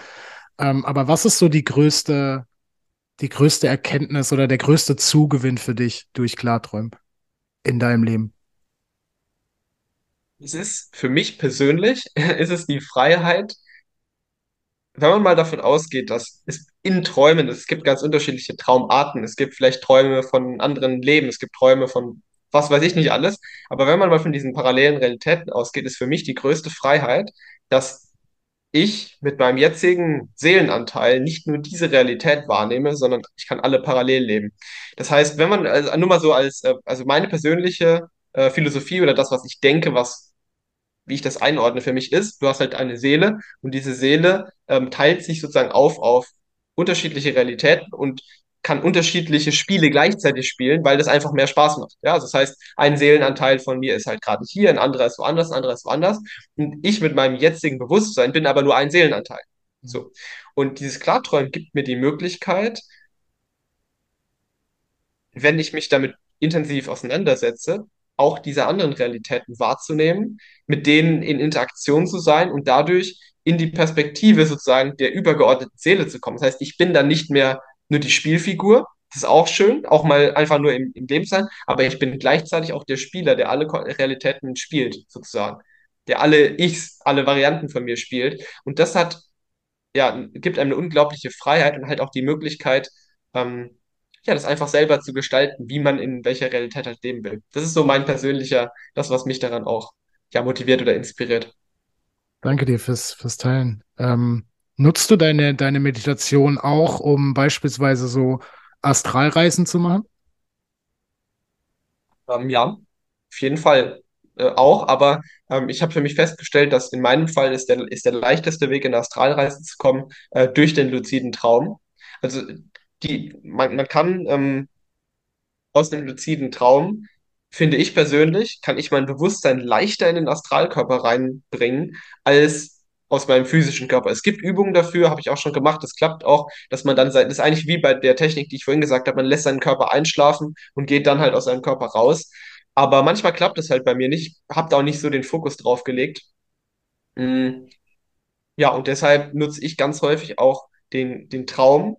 Ähm, aber was ist so die größte, die größte Erkenntnis oder der größte Zugewinn für dich durch Klarträumen in deinem Leben? Es ist für mich persönlich, ist es die Freiheit, wenn man mal davon ausgeht, dass es in Träumen, es gibt ganz unterschiedliche Traumarten, es gibt vielleicht Träume von anderen Leben, es gibt Träume von was weiß ich nicht alles, aber wenn man mal von diesen parallelen Realitäten ausgeht, ist für mich die größte Freiheit, dass ich mit meinem jetzigen Seelenanteil nicht nur diese Realität wahrnehme, sondern ich kann alle parallel leben. Das heißt, wenn man, also nur mal so als, äh, also meine persönliche äh, Philosophie oder das, was ich denke, was wie ich das einordne für mich ist, du hast halt eine Seele und diese Seele ähm, teilt sich sozusagen auf auf unterschiedliche Realitäten und kann unterschiedliche Spiele gleichzeitig spielen, weil das einfach mehr Spaß macht. Ja, also das heißt, ein Seelenanteil von mir ist halt gerade hier, ein anderer ist woanders, ein anderer ist woanders. Und ich mit meinem jetzigen Bewusstsein bin aber nur ein Seelenanteil. So. Und dieses Klarträumen gibt mir die Möglichkeit, wenn ich mich damit intensiv auseinandersetze, auch diese anderen Realitäten wahrzunehmen, mit denen in Interaktion zu sein und dadurch in die Perspektive sozusagen der übergeordneten Seele zu kommen. Das heißt, ich bin dann nicht mehr nur die Spielfigur, das ist auch schön, auch mal einfach nur im, im Leben sein, aber ich bin gleichzeitig auch der Spieler, der alle Realitäten spielt, sozusagen. Der alle Ichs, alle Varianten von mir spielt. Und das hat, ja, gibt einem eine unglaubliche Freiheit und halt auch die Möglichkeit, ähm, ja, das einfach selber zu gestalten, wie man in welcher Realität halt leben will. Das ist so mein persönlicher, das, was mich daran auch ja, motiviert oder inspiriert. Danke dir fürs, fürs Teilen. Ähm, nutzt du deine, deine Meditation auch, um beispielsweise so Astralreisen zu machen? Ähm, ja, auf jeden Fall äh, auch, aber ähm, ich habe für mich festgestellt, dass in meinem Fall ist der, ist der leichteste Weg in Astralreisen zu kommen äh, durch den luziden Traum. Also die, man, man kann ähm, aus einem luziden Traum, finde ich persönlich, kann ich mein Bewusstsein leichter in den Astralkörper reinbringen als aus meinem physischen Körper. Es gibt Übungen dafür, habe ich auch schon gemacht, das klappt auch, dass man dann, das ist eigentlich wie bei der Technik, die ich vorhin gesagt habe, man lässt seinen Körper einschlafen und geht dann halt aus seinem Körper raus. Aber manchmal klappt es halt bei mir nicht, habe da auch nicht so den Fokus drauf gelegt. Mm, Ja, und deshalb nutze ich ganz häufig auch den, den Traum,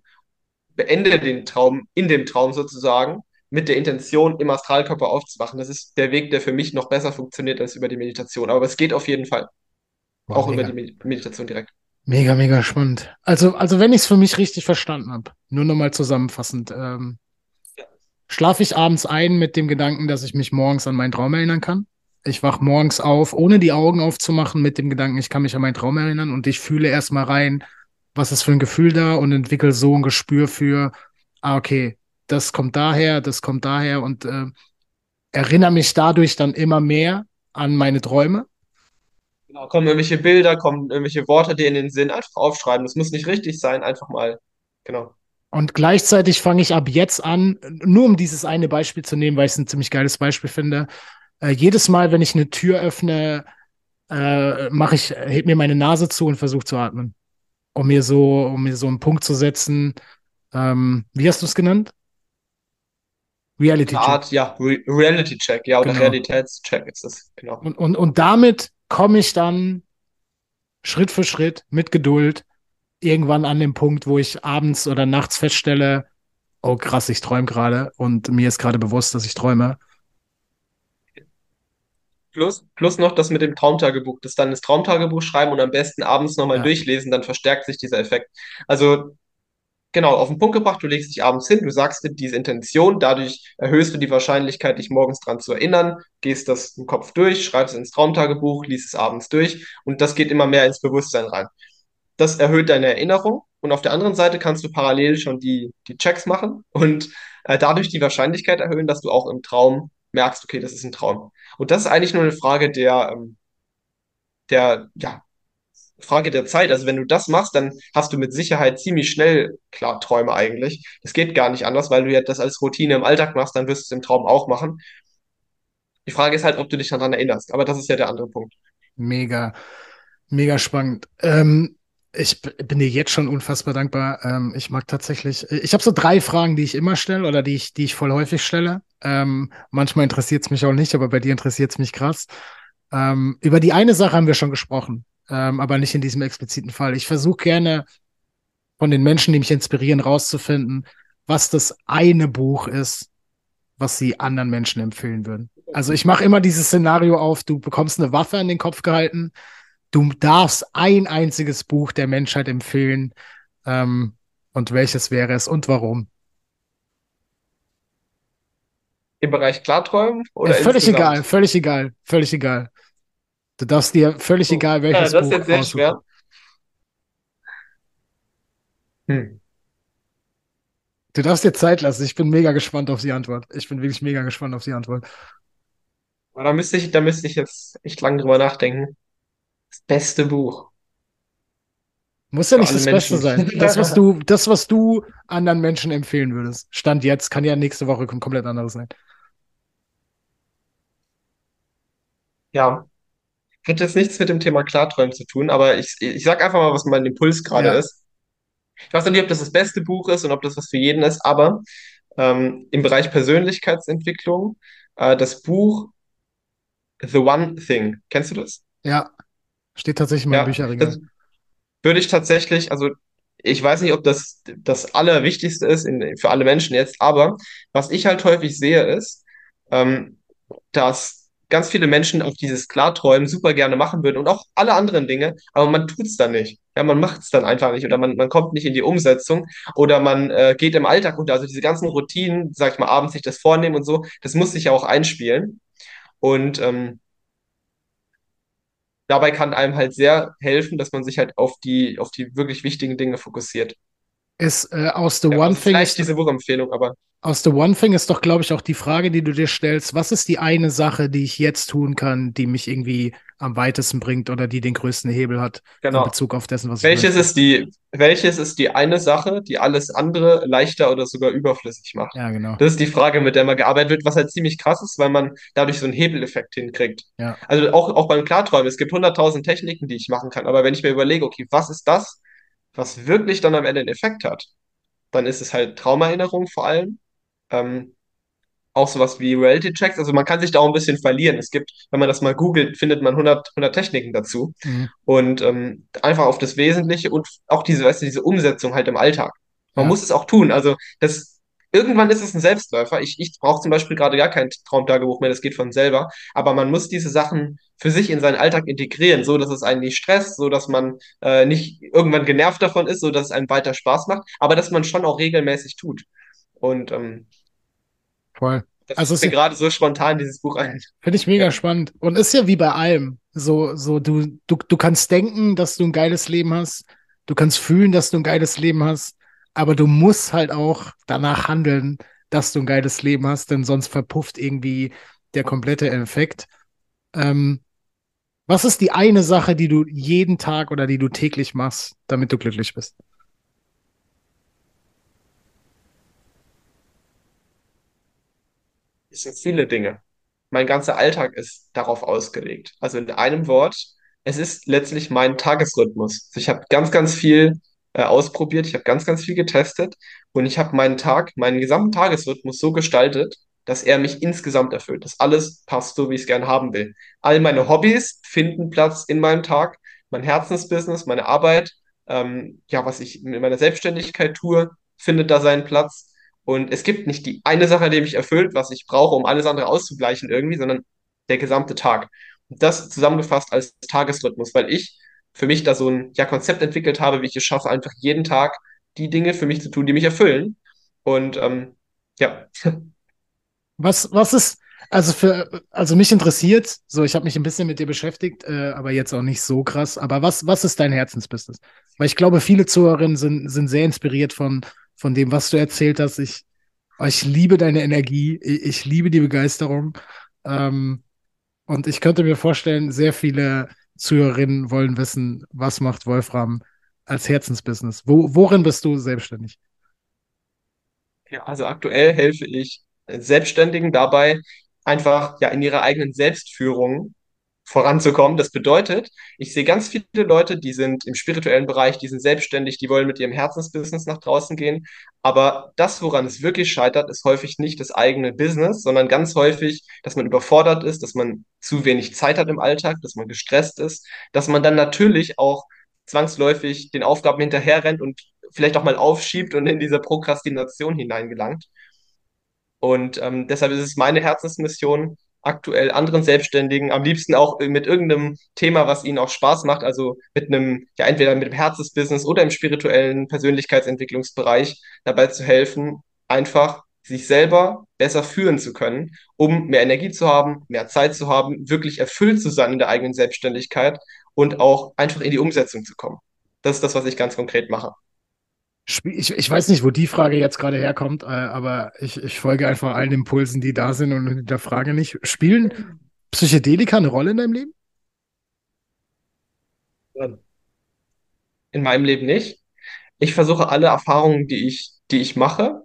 beende den Traum in dem Traum sozusagen, mit der Intention, im Astralkörper aufzuwachen. Das ist der Weg, der für mich noch besser funktioniert als über die Meditation. Aber es geht auf jeden Fall. Boah, Auch über mega. die Meditation direkt. Mega, mega spannend. Also, also wenn ich es für mich richtig verstanden habe, nur nochmal zusammenfassend, ähm, schlafe ich abends ein mit dem Gedanken, dass ich mich morgens an meinen Traum erinnern kann. Ich wach morgens auf, ohne die Augen aufzumachen, mit dem Gedanken, ich kann mich an meinen Traum erinnern und ich fühle erstmal rein, was ist für ein Gefühl da und entwickle so ein Gespür für, ah, okay, das kommt daher, das kommt daher und äh, erinnere mich dadurch dann immer mehr an meine Träume. Genau, kommen irgendwelche Bilder, kommen irgendwelche Worte dir in den Sinn, einfach aufschreiben. Das muss nicht richtig sein, einfach mal. Genau. Und gleichzeitig fange ich ab jetzt an, nur um dieses eine Beispiel zu nehmen, weil ich es ein ziemlich geiles Beispiel finde. Äh, jedes Mal, wenn ich eine Tür öffne, äh, mache ich, heb mir meine Nase zu und versuche zu atmen. Um mir so, um mir so einen Punkt zu setzen. Ähm, wie hast du es genannt? Reality Eine Check. Art, ja, Re Reality Check, ja, oder Genau. Realitätscheck ist das, genau. Und, und, und damit komme ich dann Schritt für Schritt mit Geduld irgendwann an den Punkt, wo ich abends oder nachts feststelle, oh krass, ich träume gerade und mir ist gerade bewusst, dass ich träume. Plus, plus noch das mit dem Traumtagebuch, das dann das Traumtagebuch schreiben und am besten abends nochmal Ja. durchlesen, dann verstärkt sich dieser Effekt. Also genau, auf den Punkt gebracht, du legst dich abends hin, du sagst dir diese Intention, dadurch erhöhst du die Wahrscheinlichkeit, dich morgens dran zu erinnern, gehst das im Kopf durch, schreibst ins Traumtagebuch, liest es abends durch und das geht immer mehr ins Bewusstsein rein. Das erhöht deine Erinnerung und auf der anderen Seite kannst du parallel schon die, die Checks machen und äh, dadurch die Wahrscheinlichkeit erhöhen, dass du auch im Traum merkst, okay, das ist ein Traum. Und das ist eigentlich nur eine Frage der, ähm, der ja, Frage der Zeit. Also wenn du das machst, dann hast du mit Sicherheit ziemlich schnell Klarträume eigentlich. Das geht gar nicht anders, weil du ja das als Routine im Alltag machst, dann wirst du es im Traum auch machen. Die Frage ist halt, ob du dich daran erinnerst. Aber das ist ja der andere Punkt. Mega, mega spannend. Ähm, ich bin dir jetzt schon unfassbar dankbar. Ähm, ich mag tatsächlich, ich habe so drei Fragen, die ich immer stelle oder die ich, die ich voll häufig stelle. Ähm, manchmal interessiert es mich auch nicht, aber bei dir interessiert es mich krass. Ähm, über die eine Sache haben wir schon gesprochen, ähm, aber nicht in diesem expliziten Fall. Ich versuche gerne von den Menschen, die mich inspirieren, rauszufinden, was das eine Buch ist, was sie anderen Menschen empfehlen würden. Also ich mache immer dieses Szenario auf, du bekommst eine Waffe an den Kopf gehalten, du darfst ein einziges Buch der Menschheit empfehlen. Ähm, und welches wäre es und warum? Im Bereich Klarträumen oder ja, völlig insgesamt? egal, völlig egal, völlig egal. Du darfst dir völlig Oh, egal ja, welches das ist Buch jetzt sehr aussuchen. schwer. Hm. Du darfst dir Zeit lassen. Ich bin mega gespannt auf die Antwort. Ich bin wirklich mega gespannt auf die Antwort. Aber Da müsste ich, da müsste ich jetzt echt lange drüber nachdenken. Das beste Buch Muss ja nicht das Beste Menschen. sein. Das, was du, das, was du anderen Menschen empfehlen würdest. Stand jetzt, kann ja nächste Woche kom- komplett anderes sein. Ja, hat jetzt nichts mit dem Thema Klarträumen zu tun, aber ich, ich sag einfach mal, was mein Impuls gerade Ja. ist. Ich weiß noch nicht, ob das das beste Buch ist und ob das was für jeden ist, aber ähm, im Bereich Persönlichkeitsentwicklung, äh, das Buch The One Thing, kennst du das? Ja, steht tatsächlich in meinem Ja, Bücherregal. würde ich tatsächlich, also ich weiß nicht, ob das das Allerwichtigste ist in, für alle Menschen jetzt, aber was ich halt häufig sehe, ist, ähm, dass ganz viele Menschen auch dieses Klarträumen super gerne machen würden und auch alle anderen Dinge, aber man tut's dann nicht. Ja, man macht's dann einfach nicht oder man, man kommt nicht in die Umsetzung oder man äh, geht im Alltag unter. Also diese ganzen Routinen, sag ich mal, abends sich das vornehmen und so, das muss sich ja auch einspielen. Und ähm, dabei kann einem halt sehr helfen, dass man sich halt auf die, auf die wirklich wichtigen Dinge fokussiert. Ist äh, aus The Ja, One also Thing vielleicht ist, diese Buchempfehlung, aber aus The One Thing ist doch, glaube ich, auch die Frage, die du dir stellst, was ist die eine Sache, die ich jetzt tun kann, die mich irgendwie am weitesten bringt oder die den größten Hebel hat in genau. Bezug auf dessen, was ich Welches möchte? ist die, welches ist die eine Sache, die alles andere leichter oder sogar überflüssig macht? Ja, genau. Das ist die Frage, mit der man gearbeitet wird, was halt ziemlich krass ist, weil man dadurch so einen Hebeleffekt hinkriegt. Ja. Also auch, auch beim Klarträumen, es gibt hunderttausend Techniken, die ich machen kann, aber wenn ich mir überlege, okay, was ist das, was wirklich dann am Ende einen Effekt hat, dann ist es halt Traumerinnerung vor allem. Ähm, auch sowas wie Reality-Checks. Also man kann sich da auch ein bisschen verlieren. Es gibt, wenn man das mal googelt, findet man 100, 100 Techniken dazu. Mhm. Und ähm, einfach auf das Wesentliche und auch diese, weißt du, diese Umsetzung halt im Alltag. Man Ja. muss es auch tun. Also das, irgendwann ist es ein Selbstläufer. Ich, ich brauche zum Beispiel gerade gar kein Traumtagebuch mehr, das geht von selber. Aber man muss diese Sachen für sich in seinen Alltag integrieren, so dass es einen nicht stresst, so dass man äh, nicht irgendwann genervt davon ist, so dass es einem weiter Spaß macht, aber dass man schon auch regelmäßig tut. Und ähm, Voll. das Also ist mir gerade so spontan, dieses Buch ein. Finde ich mega Ja. spannend. Und ist ja wie bei allem. So, so, du, du, du kannst denken, dass du ein geiles Leben hast. Du kannst fühlen, dass du ein geiles Leben hast. Aber du musst halt auch danach handeln, dass du ein geiles Leben hast, denn sonst verpufft irgendwie der komplette Effekt. Ähm, was ist die eine Sache, die du jeden Tag oder die du täglich machst, damit du glücklich bist? Es sind viele Dinge. Mein ganzer Alltag ist darauf ausgelegt. Also in einem Wort, es ist letztlich mein Tagesrhythmus. Ich habe ganz, ganz viel äh, ausprobiert, ich habe ganz, ganz viel getestet und ich habe meinen Tag, meinen gesamten Tagesrhythmus so gestaltet, dass er mich insgesamt erfüllt, dass alles passt, so wie ich es gern haben will. All meine Hobbys finden Platz in meinem Tag, mein Herzensbusiness, meine Arbeit, ähm, ja, was ich in meiner Selbstständigkeit tue, findet da seinen Platz. Und es gibt nicht die eine Sache, die mich erfüllt, was ich brauche, um alles andere auszugleichen irgendwie, sondern der gesamte Tag. Und das zusammengefasst als Tagesrhythmus, weil ich für mich da so ein ja, Konzept entwickelt habe, wie ich es schaffe, einfach jeden Tag die Dinge für mich zu tun, die mich erfüllen. Und ähm, ja, Was, was ist, also für, also mich interessiert, so ich habe mich ein bisschen mit dir beschäftigt, äh, aber jetzt auch nicht so krass. Aber was, was ist dein Herzensbusiness? Weil ich glaube, viele Zuhörerinnen sind, sind sehr inspiriert von, von dem, was du erzählt hast. Ich, ich liebe deine Energie, ich, ich liebe die Begeisterung. Ähm, und ich könnte mir vorstellen, sehr viele Zuhörerinnen wollen wissen, was macht Wolfram als Herzensbusiness? Wo, worin bist du selbstständig? Ja, also aktuell helfe ich Selbstständigen dabei, einfach ja in ihrer eigenen Selbstführung voranzukommen. Das bedeutet, ich sehe ganz viele Leute, die sind im spirituellen Bereich, die sind selbstständig, die wollen mit ihrem Herzensbusiness nach draußen gehen. Aber das, woran es wirklich scheitert, ist häufig nicht das eigene Business, sondern ganz häufig, dass man überfordert ist, dass man zu wenig Zeit hat im Alltag, dass man gestresst ist, dass man dann natürlich auch zwangsläufig den Aufgaben hinterherrennt und vielleicht auch mal aufschiebt und in diese Prokrastination hineingelangt. Und ähm, deshalb ist es meine Herzensmission, aktuell anderen Selbstständigen, am liebsten auch mit irgendeinem Thema, was ihnen auch Spaß macht, also mit einem, ja, entweder mit dem Herzensbusiness oder im spirituellen Persönlichkeitsentwicklungsbereich dabei zu helfen, einfach sich selber besser führen zu können, um mehr Energie zu haben, mehr Zeit zu haben, wirklich erfüllt zu sein in der eigenen Selbstständigkeit und auch einfach in die Umsetzung zu kommen. Das ist das, was ich ganz konkret mache. Ich, ich weiß nicht, wo die Frage jetzt gerade herkommt, äh, aber ich, ich folge einfach allen Impulsen, die da sind und hinterfrage nicht. Spielen Psychedelika eine Rolle in deinem Leben? In meinem Leben nicht. Ich versuche alle Erfahrungen, die ich, die ich mache,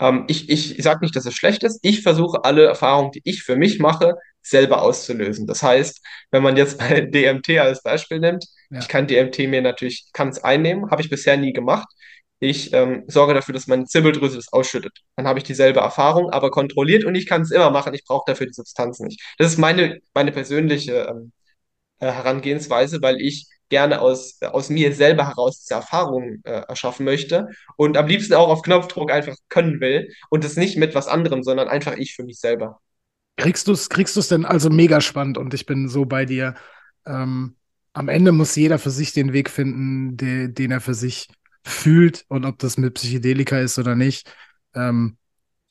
ähm, ich, ich sage nicht, dass es schlecht ist. Ich versuche alle Erfahrungen, die ich für mich mache, selber auszulösen. Das heißt, wenn man jetzt bei DMT als Beispiel nimmt, Ja. ich kann DMT mir natürlich, kann es einnehmen, habe ich bisher nie gemacht. Ich ähm, sorge dafür, dass meine Zirbeldrüse das ausschüttet. Dann habe ich dieselbe Erfahrung, aber kontrolliert und ich kann es immer machen. Ich brauche dafür die Substanz nicht. Das ist meine, meine persönliche ähm, äh, Herangehensweise, weil ich gerne aus, aus mir selber heraus diese Erfahrungen äh, erschaffen möchte und am liebsten auch auf Knopfdruck einfach können will und es nicht mit was anderem, sondern einfach ich für mich selber. Kriegst du es kriegst du's denn also mega spannend und ich bin so bei dir. Ähm, am Ende muss jeder für sich den Weg finden, de, den er für sich fühlt und ob das mit Psychedelika ist oder nicht. Ähm,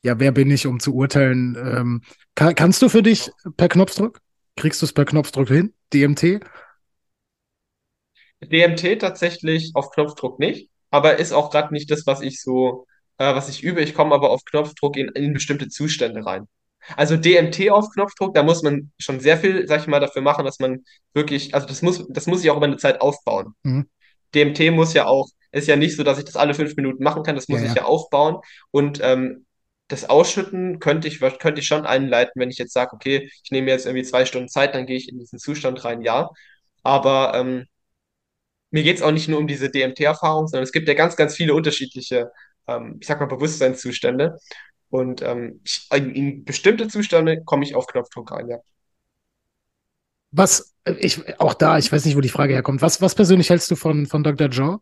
ja, wer bin ich, um zu urteilen? Ähm, kann, kannst du für dich per Knopfdruck? Kriegst du es per Knopfdruck hin? DMT? DMT tatsächlich auf Knopfdruck nicht, aber ist auch gerade nicht das, was ich so, äh, was ich übe. Ich komme aber auf Knopfdruck in, in bestimmte Zustände rein. Also DMT auf Knopfdruck, da muss man schon sehr viel, sag ich mal, dafür machen, dass man wirklich, also das muss, das muss ich auch über eine Zeit aufbauen. Mhm. DMT muss ja auch, ist ja nicht so, dass ich das alle fünf Minuten machen kann, das Ja, muss ich ja. ja aufbauen. Und ähm, das Ausschütten könnte ich, könnte ich schon einleiten, wenn ich jetzt sage, okay, ich nehme jetzt irgendwie zwei Stunden Zeit, dann gehe ich in diesen Zustand rein, ja. Aber ähm, mir geht es auch nicht nur um diese DMT-Erfahrung, sondern es gibt ja ganz, ganz viele unterschiedliche, ähm, ich sag mal, Bewusstseinszustände. Und ähm, ich, in, bestimmte Zustände komme ich auf Knopfdruck rein, ja. Was, äh, ich, auch da, ich weiß nicht, wo die Frage herkommt. Was, was persönlich hältst du von, von Dr. Joe?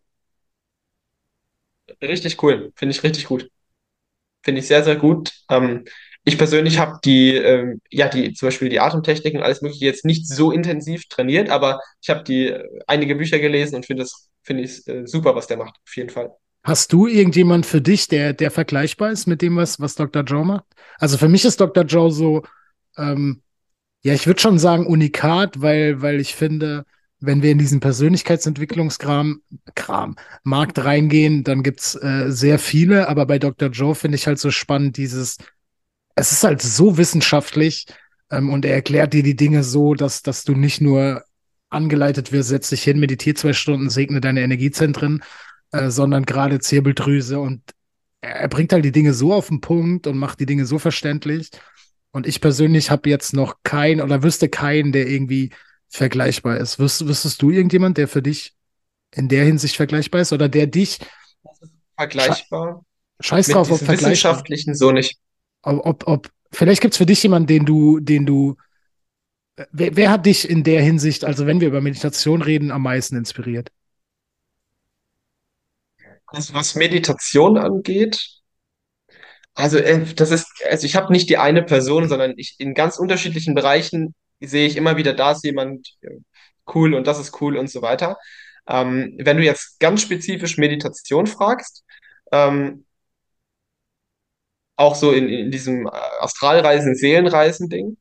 Richtig cool, finde ich richtig gut. Finde ich sehr, sehr gut. Ähm, ich persönlich habe die, ähm, ja, die, zum Beispiel die Atemtechniken und alles Mögliche jetzt nicht so intensiv trainiert, aber ich habe die äh, einige Bücher gelesen und finde es, finde ich äh, super, was der macht, auf jeden Fall. Hast du irgendjemand für dich, der, der vergleichbar ist mit dem, was, was Dr. Joe macht? Also für mich ist Dr. Joe so, ähm, ja, ich würde schon sagen Unikat, weil, weil ich finde, wenn wir in diesen Persönlichkeitsentwicklungskram, Kram, Markt reingehen, dann gibt's äh, sehr viele, aber bei Dr. Joe finde ich halt so spannend dieses, es ist halt so wissenschaftlich ähm, und er erklärt dir die Dinge so, dass, dass du nicht nur angeleitet wirst, setz dich hin, meditier zwei Stunden, segne deine Energiezentren, äh, sondern gerade Zirbeldrüse und er bringt halt die Dinge so auf den Punkt und macht die Dinge so verständlich. Und ich persönlich habe jetzt noch keinen oder wüsste keinen, der irgendwie vergleichbar ist. Wüs wüsstest du irgendjemand, der für dich in der Hinsicht vergleichbar ist oder der dich, Vergleichbar scheiß drauf, ob vergleichbar, wissenschaftlichen so nicht. ob, ob, ob vielleicht gibt es für dich jemanden, den du, den du, wer, wer hat dich in der Hinsicht, also wenn wir über Meditation reden, am meisten inspiriert? Also was Meditation angeht, also äh, das ist, also ich habe nicht die eine Person, sondern ich in ganz unterschiedlichen Bereichen sehe ich immer wieder, da ist jemand äh, cool und das ist cool und so weiter. Ähm, wenn du jetzt ganz spezifisch Meditation fragst, ähm, auch so in, in diesem äh, Astralreisen, Seelenreisen-Ding,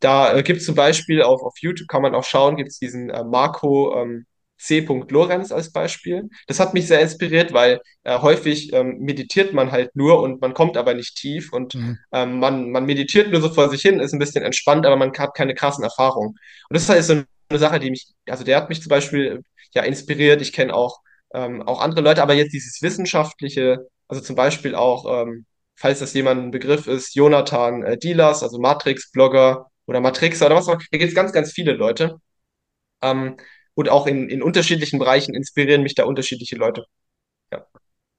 da äh, gibt es zum Beispiel auf, auf YouTube, kann man auch schauen, gibt es diesen äh, Marco ähm, C. Lorenz als Beispiel. Das hat mich sehr inspiriert, weil äh, häufig ähm, meditiert man halt nur und man kommt aber nicht tief und Mhm. ähm, man, man meditiert nur so vor sich hin, ist ein bisschen entspannt, aber man hat keine krassen Erfahrungen. Und das ist halt so ein eine Sache, die mich, also der hat mich zum Beispiel ja inspiriert. Ich kenne auch, ähm, auch andere Leute, aber jetzt dieses wissenschaftliche, also zum Beispiel auch, ähm, falls das jemand ein Begriff ist, Jonathan äh, Dilas, also Matrix-Blogger oder Matrixer oder was auch immer. Da gibt es ganz, ganz viele Leute. Ähm, und auch in, in unterschiedlichen Bereichen inspirieren mich da unterschiedliche Leute. Ja.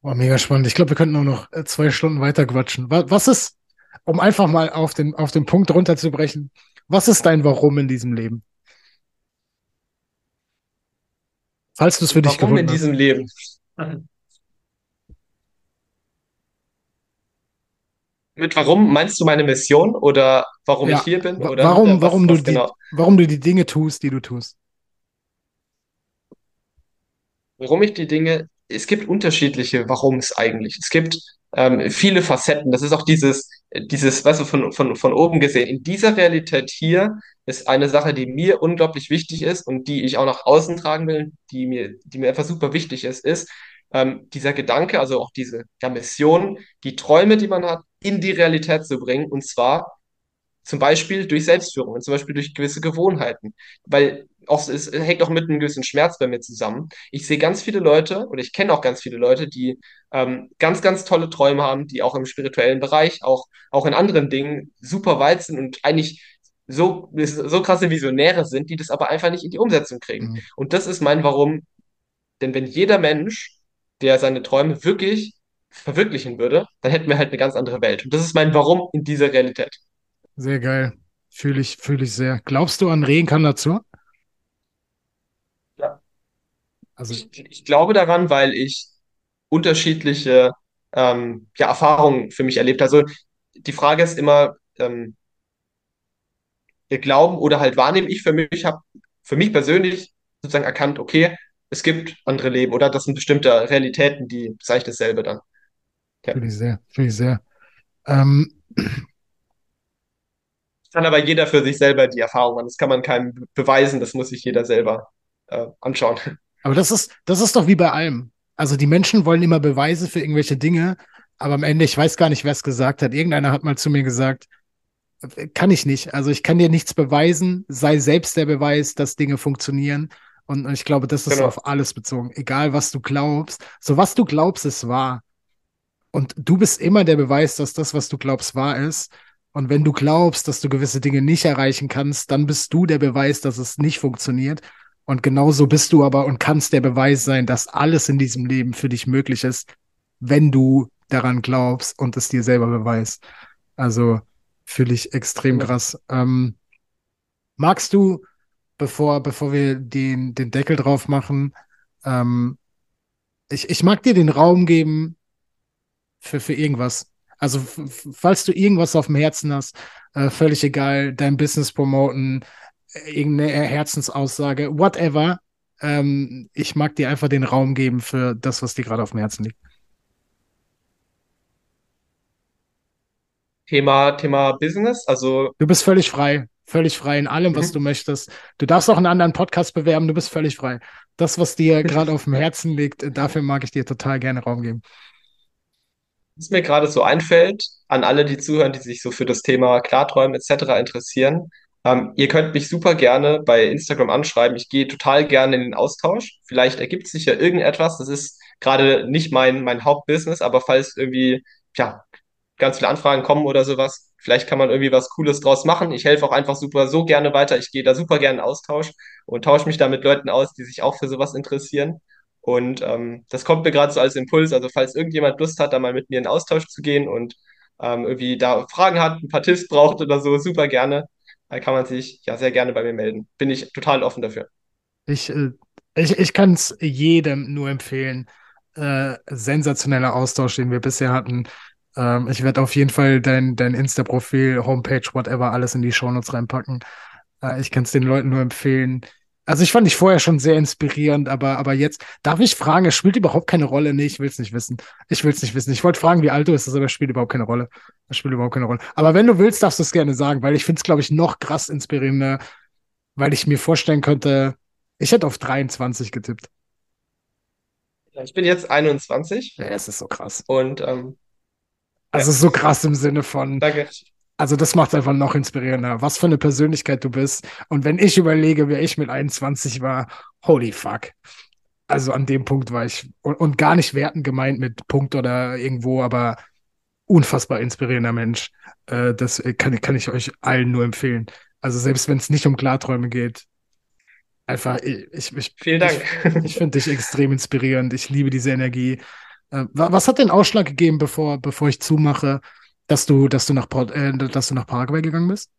Oh, mega spannend. Ich glaube, wir könnten nur noch äh, zwei Stunden weiter quatschen. Was, ist, um einfach mal auf den, auf den Punkt runterzubrechen, was ist dein Warum in diesem Leben? Falls du es für dich Warum in hast. diesem Leben? Mit warum meinst du meine Mission oder warum ich Ja, hier bin oder warum, warum du die, genau? warum du die Dinge tust, die du tust. Warum ich die Dinge, es gibt unterschiedliche Warums eigentlich. Es gibt ähm, viele Facetten. Das ist auch dieses, dieses, weißt du, von, von, von oben gesehen. In dieser Realität hier ist eine Sache, die mir unglaublich wichtig ist und die ich auch nach außen tragen will, die mir, die mir einfach super wichtig ist, ist ähm, dieser Gedanke, also auch diese ja, Mission, die Träume, die man hat, in die Realität zu bringen. Und zwar zum Beispiel durch Selbstführung und zum Beispiel durch gewisse Gewohnheiten. Weil auch, es hängt auch mit einem gewissen Schmerz bei mir zusammen. Ich sehe ganz viele Leute oder ich kenne auch ganz viele Leute, die ähm, ganz, ganz tolle Träume haben, die auch im spirituellen Bereich, auch, auch in anderen Dingen super weit sind und eigentlich so, so krasse Visionäre sind, die das aber einfach nicht in die Umsetzung kriegen. Mhm. Und das ist mein Warum. Denn wenn jeder Mensch, der seine Träume wirklich verwirklichen würde, dann hätten wir halt eine ganz andere Welt. Und das ist mein Warum in dieser Realität. Sehr geil. Fühle ich, fühle ich sehr. Glaubst du an Reinkarnation? Ja. Also, Ich, ich glaube daran, weil ich unterschiedliche ähm, ja, Erfahrungen für mich erlebt habe. Also die Frage ist immer, ähm, Glauben oder halt wahrnehmen. Ich für mich habe für mich persönlich sozusagen erkannt, okay, es gibt andere Leben oder das sind bestimmte Realitäten, die sage ich dasselbe dann. Ja. fühle ich sehr, fühle ich sehr. Ähm, Kann aber jeder für sich selber die Erfahrung machen. Das kann man keinem be- beweisen, das muss sich jeder selber äh, anschauen. Aber das ist, das ist doch wie bei allem. Also die Menschen wollen immer Beweise für irgendwelche Dinge, aber am Ende, ich weiß gar nicht, wer es gesagt hat. Irgendeiner hat mal zu mir gesagt, kann ich nicht. Also ich kann dir nichts beweisen, sei selbst der Beweis, dass Dinge funktionieren. Und, und ich glaube, das ist Genau. auf alles bezogen. Egal, was du glaubst. So, was du glaubst, ist wahr. Und du bist immer der Beweis, dass das, was du glaubst, wahr ist. Und wenn du glaubst, dass du gewisse Dinge nicht erreichen kannst, dann bist du der Beweis, dass es nicht funktioniert. Und genauso bist du aber und kannst der Beweis sein, dass alles in diesem Leben für dich möglich ist, wenn du daran glaubst und es dir selber beweist. Also fühle ich extrem Genau. krass. Ähm, magst du, bevor, bevor wir den, den Deckel drauf machen, ähm, ich, ich mag dir den Raum geben für, für irgendwas. Also, falls du irgendwas auf dem Herzen hast, äh, völlig egal, dein Business promoten, irgendeine Herzensaussage, whatever. Ähm, ich mag dir einfach den Raum geben für das, was dir gerade auf dem Herzen liegt. Thema, Thema Business, also Du bist völlig frei. Völlig frei in allem, was Mhm. du möchtest. Du darfst auch einen anderen Podcast bewerben, du bist völlig frei. Das, was dir gerade auf dem Herzen liegt, dafür mag ich dir total gerne Raum geben. Was mir gerade so einfällt, an alle, die zuhören, die sich so für das Thema Klarträumen etc. interessieren, ähm, ihr könnt mich super gerne bei Instagram anschreiben. Ich gehe total gerne in den Austausch. Vielleicht ergibt sich ja irgendetwas. Das ist gerade nicht mein, mein Hauptbusiness, aber falls irgendwie, ja, ganz viele Anfragen kommen oder sowas, vielleicht kann man irgendwie was Cooles draus machen. Ich helfe auch einfach super so gerne weiter. Ich gehe da super gerne in Austausch und tausche mich da mit Leuten aus, die sich auch für sowas interessieren. Und ähm, das kommt mir gerade so als Impuls. Also falls irgendjemand Lust hat, da mal mit mir in Austausch zu gehen und ähm, irgendwie da Fragen hat, ein paar Tipps braucht oder so, super gerne, dann kann man sich ja sehr gerne bei mir melden. Bin ich total offen dafür. Ich, äh, ich, ich kann es jedem nur empfehlen. Äh, sensationeller Austausch, den wir bisher hatten. Ähm, ich werde auf jeden Fall dein, dein Insta-Profil, Homepage, whatever, alles in die Shownotes reinpacken. Äh, ich kann es den Leuten nur empfehlen. Also ich fand dich vorher schon sehr inspirierend, aber, aber jetzt darf ich fragen, es spielt überhaupt keine Rolle. Nee, ich will es nicht wissen. Ich will es nicht wissen. Ich wollte fragen, wie alt du bist, aber es spielt überhaupt keine Rolle. Es spielt überhaupt keine Rolle. Aber wenn du willst, darfst du es gerne sagen, weil ich finde es, glaube ich, noch krass inspirierender, weil ich mir vorstellen könnte, ich hätte auf 23 getippt. Ja, Ich bin jetzt 21 Ja, es ist so krass. und ähm, Also so krass im Sinne von, danke. Also das macht einfach noch inspirierender, was für eine Persönlichkeit du bist. Und wenn ich überlege, wer ich mit 21 war, holy fuck. Also an dem Punkt war ich und, und gar nicht wertend gemeint mit Punkt oder irgendwo, aber unfassbar inspirierender Mensch. Äh, das kann, kann ich euch allen nur empfehlen. Also selbst wenn es nicht um Klarträume geht, einfach, ich, ich, Vielen Dank. Ich, ich finde dich extrem inspirierend. Ich liebe diese Energie. Äh, was hat den Ausschlag gegeben, bevor, bevor ich zumache, dass du, dass du nach, äh, dass du nach Paraguay gegangen bist?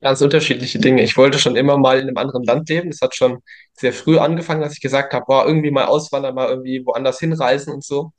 Ganz unterschiedliche Dinge. Ich wollte schon immer mal in einem anderen Land leben. Das hat schon sehr früh angefangen, dass ich gesagt habe, boah, irgendwie mal auswandern, mal irgendwie woanders hinreisen und so.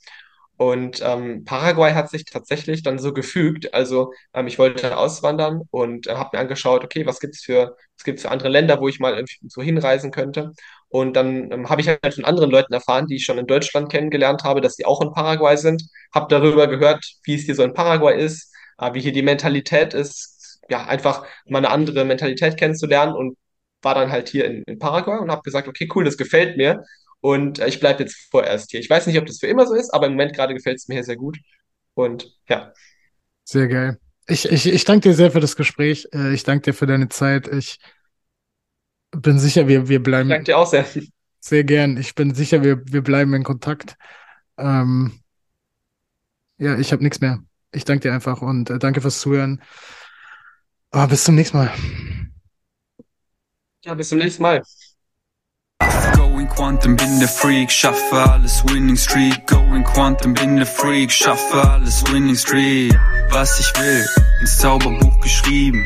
Und ähm, Paraguay hat sich tatsächlich dann so gefügt. Also ähm, ich wollte auswandern und äh, habe mir angeschaut, okay, was gibt's für, für andere Länder, wo ich mal so hinreisen könnte. Und dann ähm, habe ich halt von anderen Leuten erfahren, die ich schon in Deutschland kennengelernt habe, dass die auch in Paraguay sind. Habe darüber gehört, wie es hier so in Paraguay ist, äh, wie hier die Mentalität ist. Ja, einfach mal eine andere Mentalität kennenzulernen und war dann halt hier in, in Paraguay und habe gesagt, okay, cool, das gefällt mir. Und äh, ich bleibe jetzt vorerst hier. Ich weiß nicht, ob das für immer so ist, aber im Moment gerade gefällt es mir hier sehr gut. Und ja. Sehr geil. Ich, ich, ich danke dir sehr für das Gespräch. Äh, ich danke dir für deine Zeit. Ich bin sicher, wir, wir bleiben. Ich danke dir auch sehr. Sehr gern. Ich bin sicher, wir, wir bleiben in Kontakt. Ähm, ja, ich habe nichts mehr. Ich danke dir einfach und äh, danke fürs Zuhören. Oh, bis zum nächsten Mal. Ja, bis zum nächsten Mal. Going Quantum, bin der Freak, schaffe alles Winning Streak. Going Quantum, bin der Freak, schaffe alles Winning Streak. Was ich will, ins Zauberbuch geschrieben.